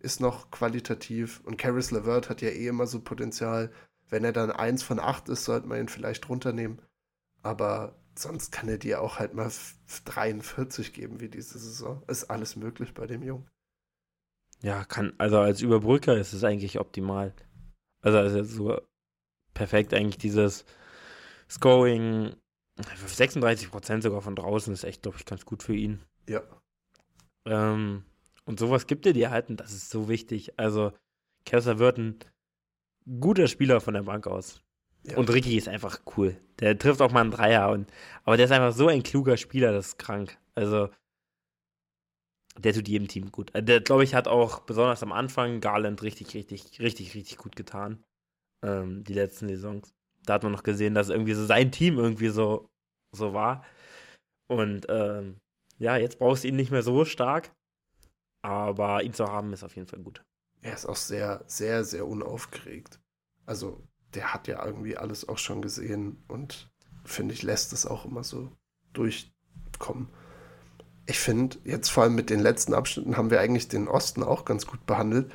ist noch qualitativ. Und Caris LeVert hat ja eh immer so Potenzial. Wenn er dann eins von acht ist, sollte man ihn vielleicht runternehmen. Aber sonst kann er dir auch halt mal 43 geben wie diese Saison. Ist alles möglich bei dem Jungen. Ja, kann, also als Überbrücker ist es eigentlich optimal. Also, also so perfekt eigentlich dieses Scoring. 36% sogar von draußen ist echt, glaube ich, ganz gut für ihn. Ja. Ähm, und sowas gibt er dir halt und das ist so wichtig. Also, Kessler wird ein guter Spieler von der Bank aus. Ja. Und Ricky ist einfach cool. Der trifft auch mal einen Dreier. Und, aber der ist einfach so ein kluger Spieler, das ist krank. Also, der tut jedem Team gut. Äh, der, glaube ich, hat auch besonders am Anfang Garland richtig, richtig, richtig, richtig gut getan. Ähm, die letzten Saisons. Da hat man noch gesehen, dass irgendwie so sein Team irgendwie so, so war. Und ähm, ja, jetzt brauchst du ihn nicht mehr so stark. Aber ihn zu haben ist auf jeden Fall gut. Er ist auch sehr, sehr, sehr unaufgeregt. Also, der hat ja irgendwie alles auch schon gesehen und finde ich, lässt es auch immer so durchkommen ich finde, jetzt vor allem mit den letzten Abschnitten haben wir eigentlich den Osten auch ganz gut behandelt.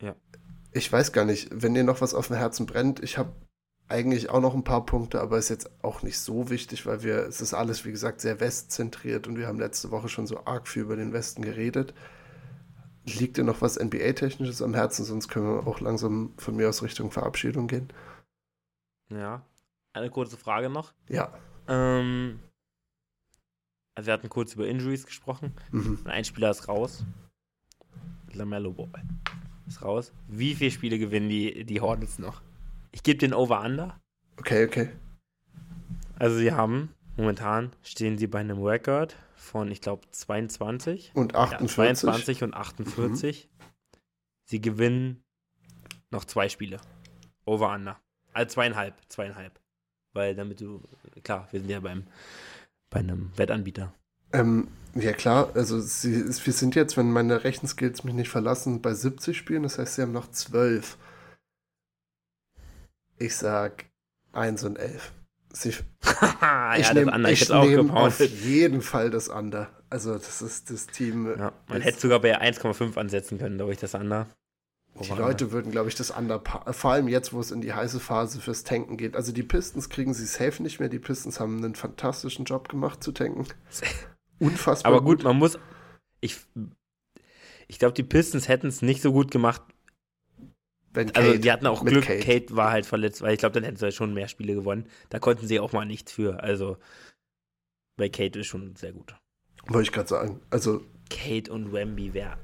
Ja. Ich weiß gar nicht, wenn dir noch was auf dem Herzen brennt, ich habe eigentlich auch noch ein paar Punkte, aber ist jetzt auch nicht so wichtig, weil wir, es ist alles, wie gesagt, sehr westzentriert und wir haben letzte Woche schon so arg viel über den Westen geredet. Liegt dir noch was NBA-Technisches am Herzen, sonst können wir auch langsam von mir aus Richtung Verabschiedung gehen. Ja. Eine kurze Frage noch. Ja. Ähm, also wir hatten kurz über Injuries gesprochen. Mhm. ein Spieler ist raus. Lamello Ball ist raus. Wie viele Spiele gewinnen die, die Hornets noch? Ich gebe den Over-Under. Okay, okay. Also sie haben, momentan stehen sie bei einem Record von, ich glaube, 22. Und 48. Ja, 22 und 48. Mhm. Sie gewinnen noch zwei Spiele. Over-Under. Also zweieinhalb, zweieinhalb. Weil damit du, klar, wir sind ja beim bei einem Wettanbieter? Ähm, ja klar, also sie, wir sind jetzt, wenn meine Rechenskills mich nicht verlassen, bei 70 Spielen, das heißt, sie haben noch 12. Ich sag 1 und 11. Sie, ja, ich nehme ich nehm auf jeden Fall das Under. Also das ist das Team. Ja, man hätte sogar bei 1,5 ansetzen können, glaube ich, das Under. Die Leute würden, glaube ich, das Under, vor allem jetzt, wo es in die heiße Phase fürs Tanken geht. Also die Pistons kriegen sie safe nicht mehr. Die Pistons haben einen fantastischen Job gemacht zu tanken. Unfassbar. Aber gut, gut. man muss. Ich, ich glaube, die Pistons hätten es nicht so gut gemacht, Wenn also Kate- die hatten auch mit Glück, Kate. Kate. war halt verletzt, weil ich glaube, dann hätten sie schon mehr Spiele gewonnen. Da konnten sie auch mal nichts für. Also bei Kate ist schon sehr gut. Wollte ich gerade sagen. Also, Kate und Wemby wäre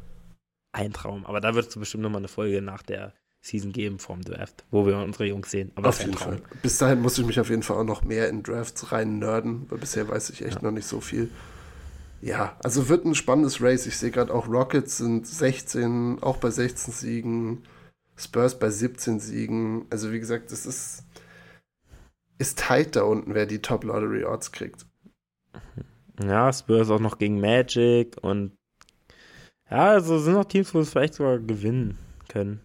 ein Traum. Aber da wird es bestimmt nochmal eine Folge nach der Season geben vom Draft, wo wir unsere Jungs sehen. Aber auf jeden Traum. Fall. Bis dahin muss ich mich auf jeden Fall auch noch mehr in Drafts rein nerden, weil bisher weiß ich echt noch nicht so viel. Ja, also wird ein spannendes Race. Ich sehe gerade auch Rockets sind 16, auch bei 16 Siegen, Spurs bei 17 Siegen. Also wie gesagt, es ist, ist tight da unten, wer die Top Lottery Odds kriegt. Ja, Spurs auch noch gegen Magic und ja, also sind noch Teams, wo es vielleicht sogar gewinnen können.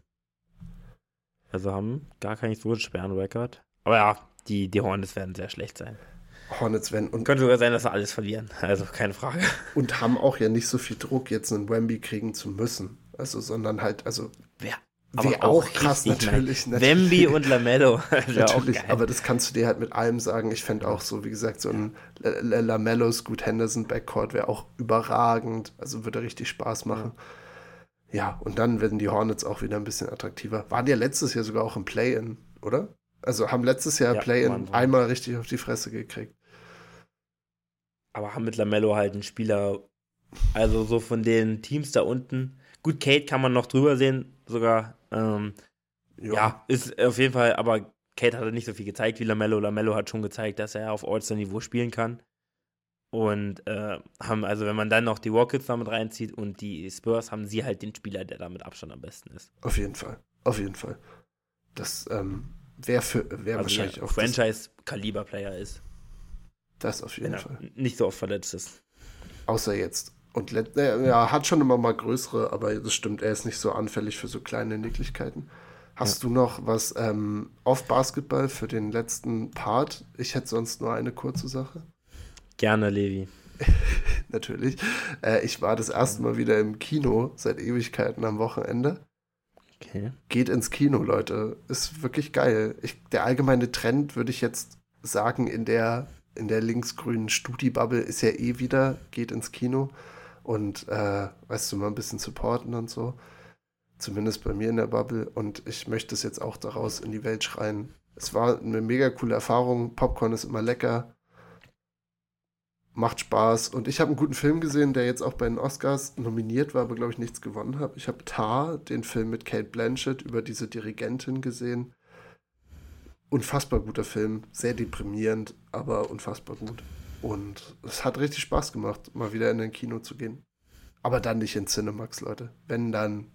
Also haben gar keinen so schweren Rekord. Aber ja, die, die Hornets werden sehr schlecht sein. Hornets werden und, Könnte sogar sein, dass sie alles verlieren. Also keine Frage. und haben auch ja nicht so viel Druck, jetzt einen Wemby kriegen zu müssen. Also, sondern halt, also Wer? Wäre auch, krass, natürlich. natürlich. Wemby und Lamello. Auch Natürlich, aber das kannst du dir halt mit allem sagen. Ich fände auch so, wie gesagt, so ein Lamello, Scoot Henderson Backcourt wäre auch überragend. Also würde richtig Spaß machen. Ja, und dann werden die Hornets auch wieder ein bisschen attraktiver. Waren ja letztes Jahr sogar auch im Play-In, oder? Also haben letztes Jahr Ja, Play-In einmal richtig auf die Fresse gekriegt. aber haben mit Lamello halt einen Spieler, also so von den Teams da unten. Gut, Kate kann man noch drüber sehen, sogar. Ähm, ja. ist auf jeden Fall, aber Kate hat nicht so viel gezeigt wie Lamello. Lamello hat schon gezeigt, dass er auf All-Star-Niveau spielen kann. Und äh, haben, also wenn man dann noch die Rockets damit reinzieht und die Spurs, haben sie halt den Spieler, der da mit Abstand am besten ist. Auf jeden Fall. Auf jeden Fall. Das ähm, wäre wär Also wahrscheinlich auch Franchise-Kaliber-Player ist, das auf jeden Fall. nicht so oft verletzt ist. Außer jetzt. Und äh, ja, hat schon immer mal größere, aber das stimmt, er ist nicht so anfällig für so kleine Nicklichkeiten. Hast du noch was ähm, auf Basketball für den letzten Part? Ich hätte sonst nur eine kurze Sache. Gerne, Levi. Natürlich. Äh, ich war das erste Mal wieder im Kino seit Ewigkeiten am Wochenende. Okay. Geht ins Kino, Leute. Ist wirklich geil. Ich, der allgemeine Trend, würde ich jetzt sagen, in der, in der linksgrünen Studi-Bubble ist ja eh wieder, geht ins Kino und, äh, weißt du, mal ein bisschen supporten und so. Zumindest bei mir in der Bubble. Und ich möchte es jetzt auch daraus in die Welt schreien. Es war eine mega coole Erfahrung. Popcorn ist immer lecker. Macht Spaß. Und ich habe einen guten Film gesehen, der jetzt auch bei den Oscars nominiert war, aber glaube ich nichts gewonnen hat. Ich habe Tar, den Film mit Kate Blanchett über diese Dirigentin gesehen. Unfassbar guter Film. Sehr deprimierend, aber unfassbar gut. Und es hat richtig Spaß gemacht, mal wieder in ein Kino zu gehen. Aber dann nicht in Cinemax, Leute. Wenn dann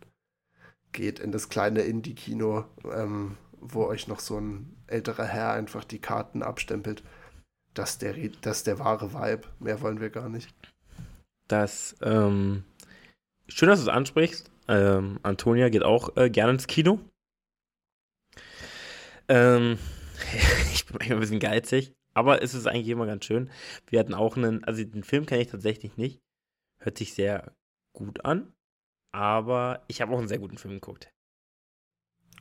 geht in das kleine Indie-Kino, ähm, wo euch noch so ein älterer Herr einfach die Karten abstempelt. Das ist der, das der wahre Vibe. Mehr wollen wir gar nicht. Das, ähm, schön, dass du es ansprichst. Ähm, Antonia geht auch äh, gerne ins Kino. Ähm, ich bin manchmal ein bisschen geizig, aber es ist eigentlich immer ganz schön. Wir hatten auch einen, also den Film kenne ich tatsächlich nicht. Hört sich sehr gut an, aber ich habe auch einen sehr guten Film geguckt.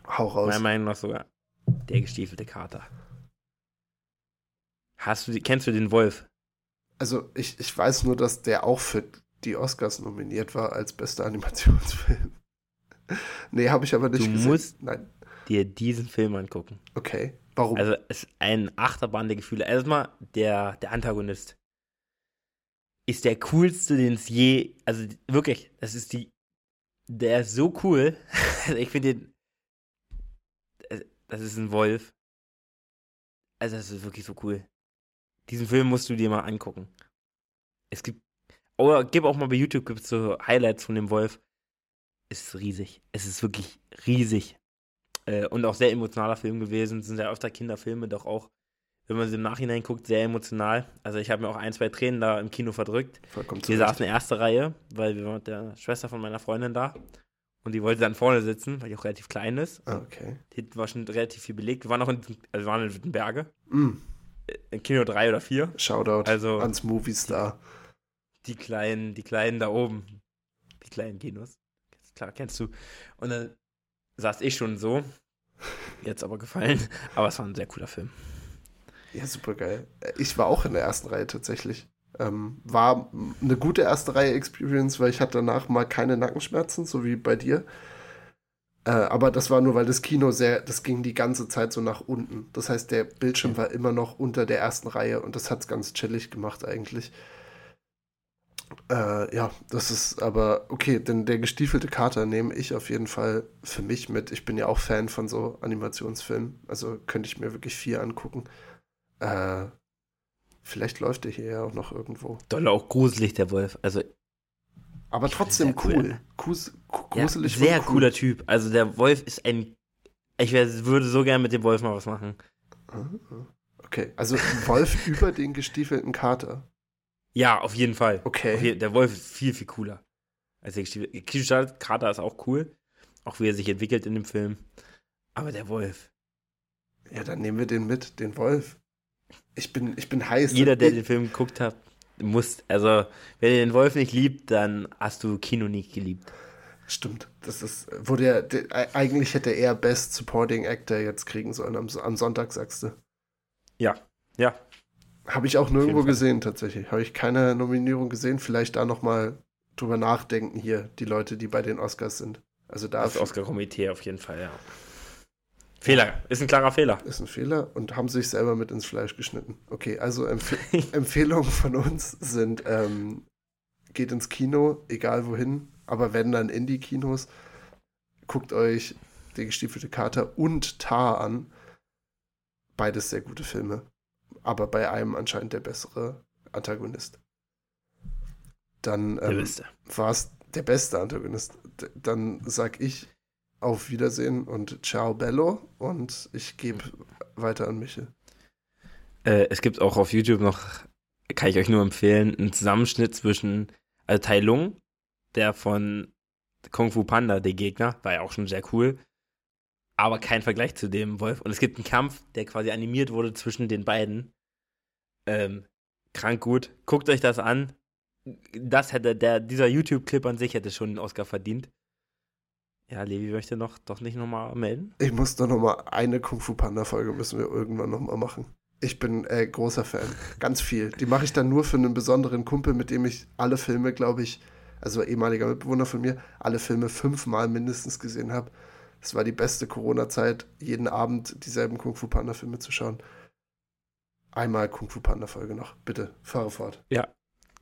Hau raus. Meiner Meinung nach sogar der gestiefelte Kater. Hast du, kennst du den Wolf? Also ich, ich weiß nur, dass der auch für die Oscars nominiert war als bester Animationsfilm. nee, habe ich aber nicht Du gesehen. musst- Nein. Dir diesen Film angucken. Okay. Warum? Also es ist ein Achterbahn der Gefühle. Erstmal der, der Antagonist ist der coolste, den es je, also wirklich, das ist die, der ist so cool. Also ich finde den, das ist ein Wolf. Also das ist wirklich so cool. Diesen Film musst du dir mal angucken. Es gibt, oder gib auch mal bei YouTube gibt's so Highlights von dem Wolf. Es ist riesig. Es ist wirklich riesig. Äh, und auch sehr emotionaler Film gewesen. Es sind ja öfter Kinderfilme, doch auch, wenn man sie im Nachhinein guckt, sehr emotional. Also ich habe mir auch ein, zwei Tränen da im Kino verdrückt. Vollkommen Wir saßen in der ersten Reihe, weil wir waren mit der Schwester von meiner Freundin da. Und die wollte dann vorne sitzen, weil die auch relativ klein ist. Ah, okay. Hinten war schon relativ viel belegt. Wir waren noch in, also waren in Wittenberge. Mm, In Kino drei oder vier. Shoutout Also- ans Movie-Star. Die kleinen, die kleinen da oben. Die kleinen Kinos. Klar, kennst du. Und dann saß ich schon so. Jetzt aber gefallen. Aber es war ein sehr cooler Film. Ja, super geil. Ich war auch in der ersten Reihe tatsächlich. Ähm, war eine gute erste Reihe Experience, weil ich hatte danach mal keine Nackenschmerzen, so wie bei dir. Äh, aber das war nur, weil das Kino sehr, das ging die ganze Zeit so nach unten. Das heißt, der Bildschirm war immer noch unter der ersten Reihe und das hat es ganz chillig gemacht eigentlich. Äh, ja, das ist aber okay, denn der gestiefelte Kater nehme ich auf jeden Fall für mich mit. Ich bin ja auch Fan von so Animationsfilmen, also könnte ich mir wirklich vier angucken. Äh, vielleicht läuft der hier ja auch noch irgendwo. Doll auch gruselig, der Wolf. Also aber trotzdem cool. Grus gruselig. Ja, sehr cool. cooler Typ. Also der Wolf ist ein. Ich würde so gerne mit dem Wolf mal was machen. Ah, okay, also Wolf über den gestiefelten Kater. Ja, auf jeden Fall. Okay. Jeden, der Wolf ist viel, viel cooler. Als der gestiefelte Kater ist auch cool. Auch wie er sich entwickelt in dem Film. Aber der Wolf. Ja, dann nehmen wir den mit, den Wolf. Ich bin, ich bin heiß. Jeder, der den Film geguckt hat, muss, also, wenn ihr den Wolf nicht liebt, dann hast du Kino nicht geliebt. Stimmt. Das ist, wo der, der eigentlich hätte er Best Supporting Actor jetzt kriegen sollen am, am Sonntag, sagst du. Ja, ja. Habe ich auch nirgendwo gesehen, tatsächlich. Habe ich keine Nominierung gesehen. Vielleicht da nochmal drüber nachdenken hier, die Leute, die bei den Oscars sind. Also da. Das Oscar-Komitee auf jeden Fall, ja. Fehler, ist ein klarer Fehler. Ist ein Fehler und haben sich selber mit ins Fleisch geschnitten. Okay, also Empf Empfehlungen von uns sind, ähm, geht ins Kino, egal wohin, aber wenn dann in die Kinos, guckt euch die gestiefelte Kater und Tar an. Beides sehr gute Filme, aber bei einem anscheinend der bessere Antagonist. Dann ähm, war es der beste Antagonist. D dann sag ich auf Wiedersehen und ciao bello und ich gebe weiter an Michel. Äh, es gibt auch auf YouTube noch, kann ich euch nur empfehlen, einen Zusammenschnitt zwischen, also Tai Lung, der von Kung Fu Panda, der Gegner, war ja auch schon sehr cool, aber kein Vergleich zu dem Wolf. Und es gibt einen Kampf, der quasi animiert wurde zwischen den beiden. Ähm, krank gut. Guckt euch das an. Das hätte der, dieser YouTube-Clip an sich hätte schon einen Oscar verdient. Ja, Levi möchte noch doch nicht nochmal melden. Ich muss doch nochmal eine Kung Fu Panda Folge müssen wir irgendwann nochmal machen. Ich bin äh, großer Fan. Ganz viel. Die mache ich dann nur für einen besonderen Kumpel, mit dem ich alle Filme, glaube ich, also ehemaliger Mitbewohner von mir, alle Filme fünfmal mindestens gesehen habe. Es war die beste Corona-Zeit, jeden Abend dieselben Kung Fu Panda Filme zu schauen. Einmal Kung Fu Panda Folge noch. Bitte, fahre fort. Ja,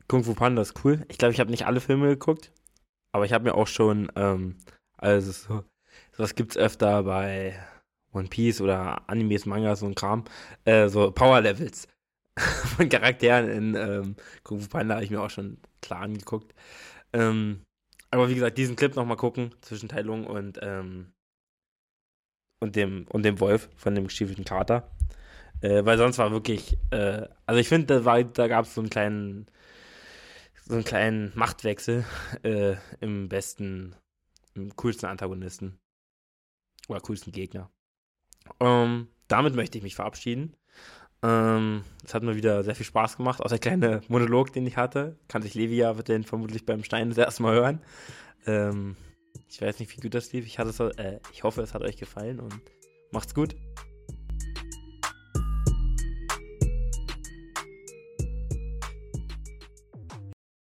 Kung Fu Panda ist cool. Ich glaube, ich habe nicht alle Filme geguckt, aber ich habe mir auch schon ähm, also so, sowas gibt's öfter bei One Piece oder Animes, Mangas und Kram. Äh, so Power Levels von Charakteren in ähm, Kung Fu Panda habe ich mir auch schon klar angeguckt. Ähm, aber wie gesagt, diesen Clip nochmal gucken zwischen Teilung und, ähm, und, dem, und dem Wolf von dem gestiefelten Kater. Äh, weil sonst war wirklich, äh, also ich finde, da, da gab es so einen kleinen, so einen kleinen Machtwechsel äh, im besten coolsten Antagonisten. Oder coolsten Gegner. Ähm, damit möchte ich mich verabschieden. Ähm, es hat mir wieder sehr viel Spaß gemacht. Auch der kleine Monolog, den ich hatte. Kann sich Levi ja, vermutlich beim Stein das erste Mal hören. Ähm, ich weiß nicht, wie gut das lief. Ich, hatte es, äh, ich hoffe, es hat euch gefallen und macht's gut.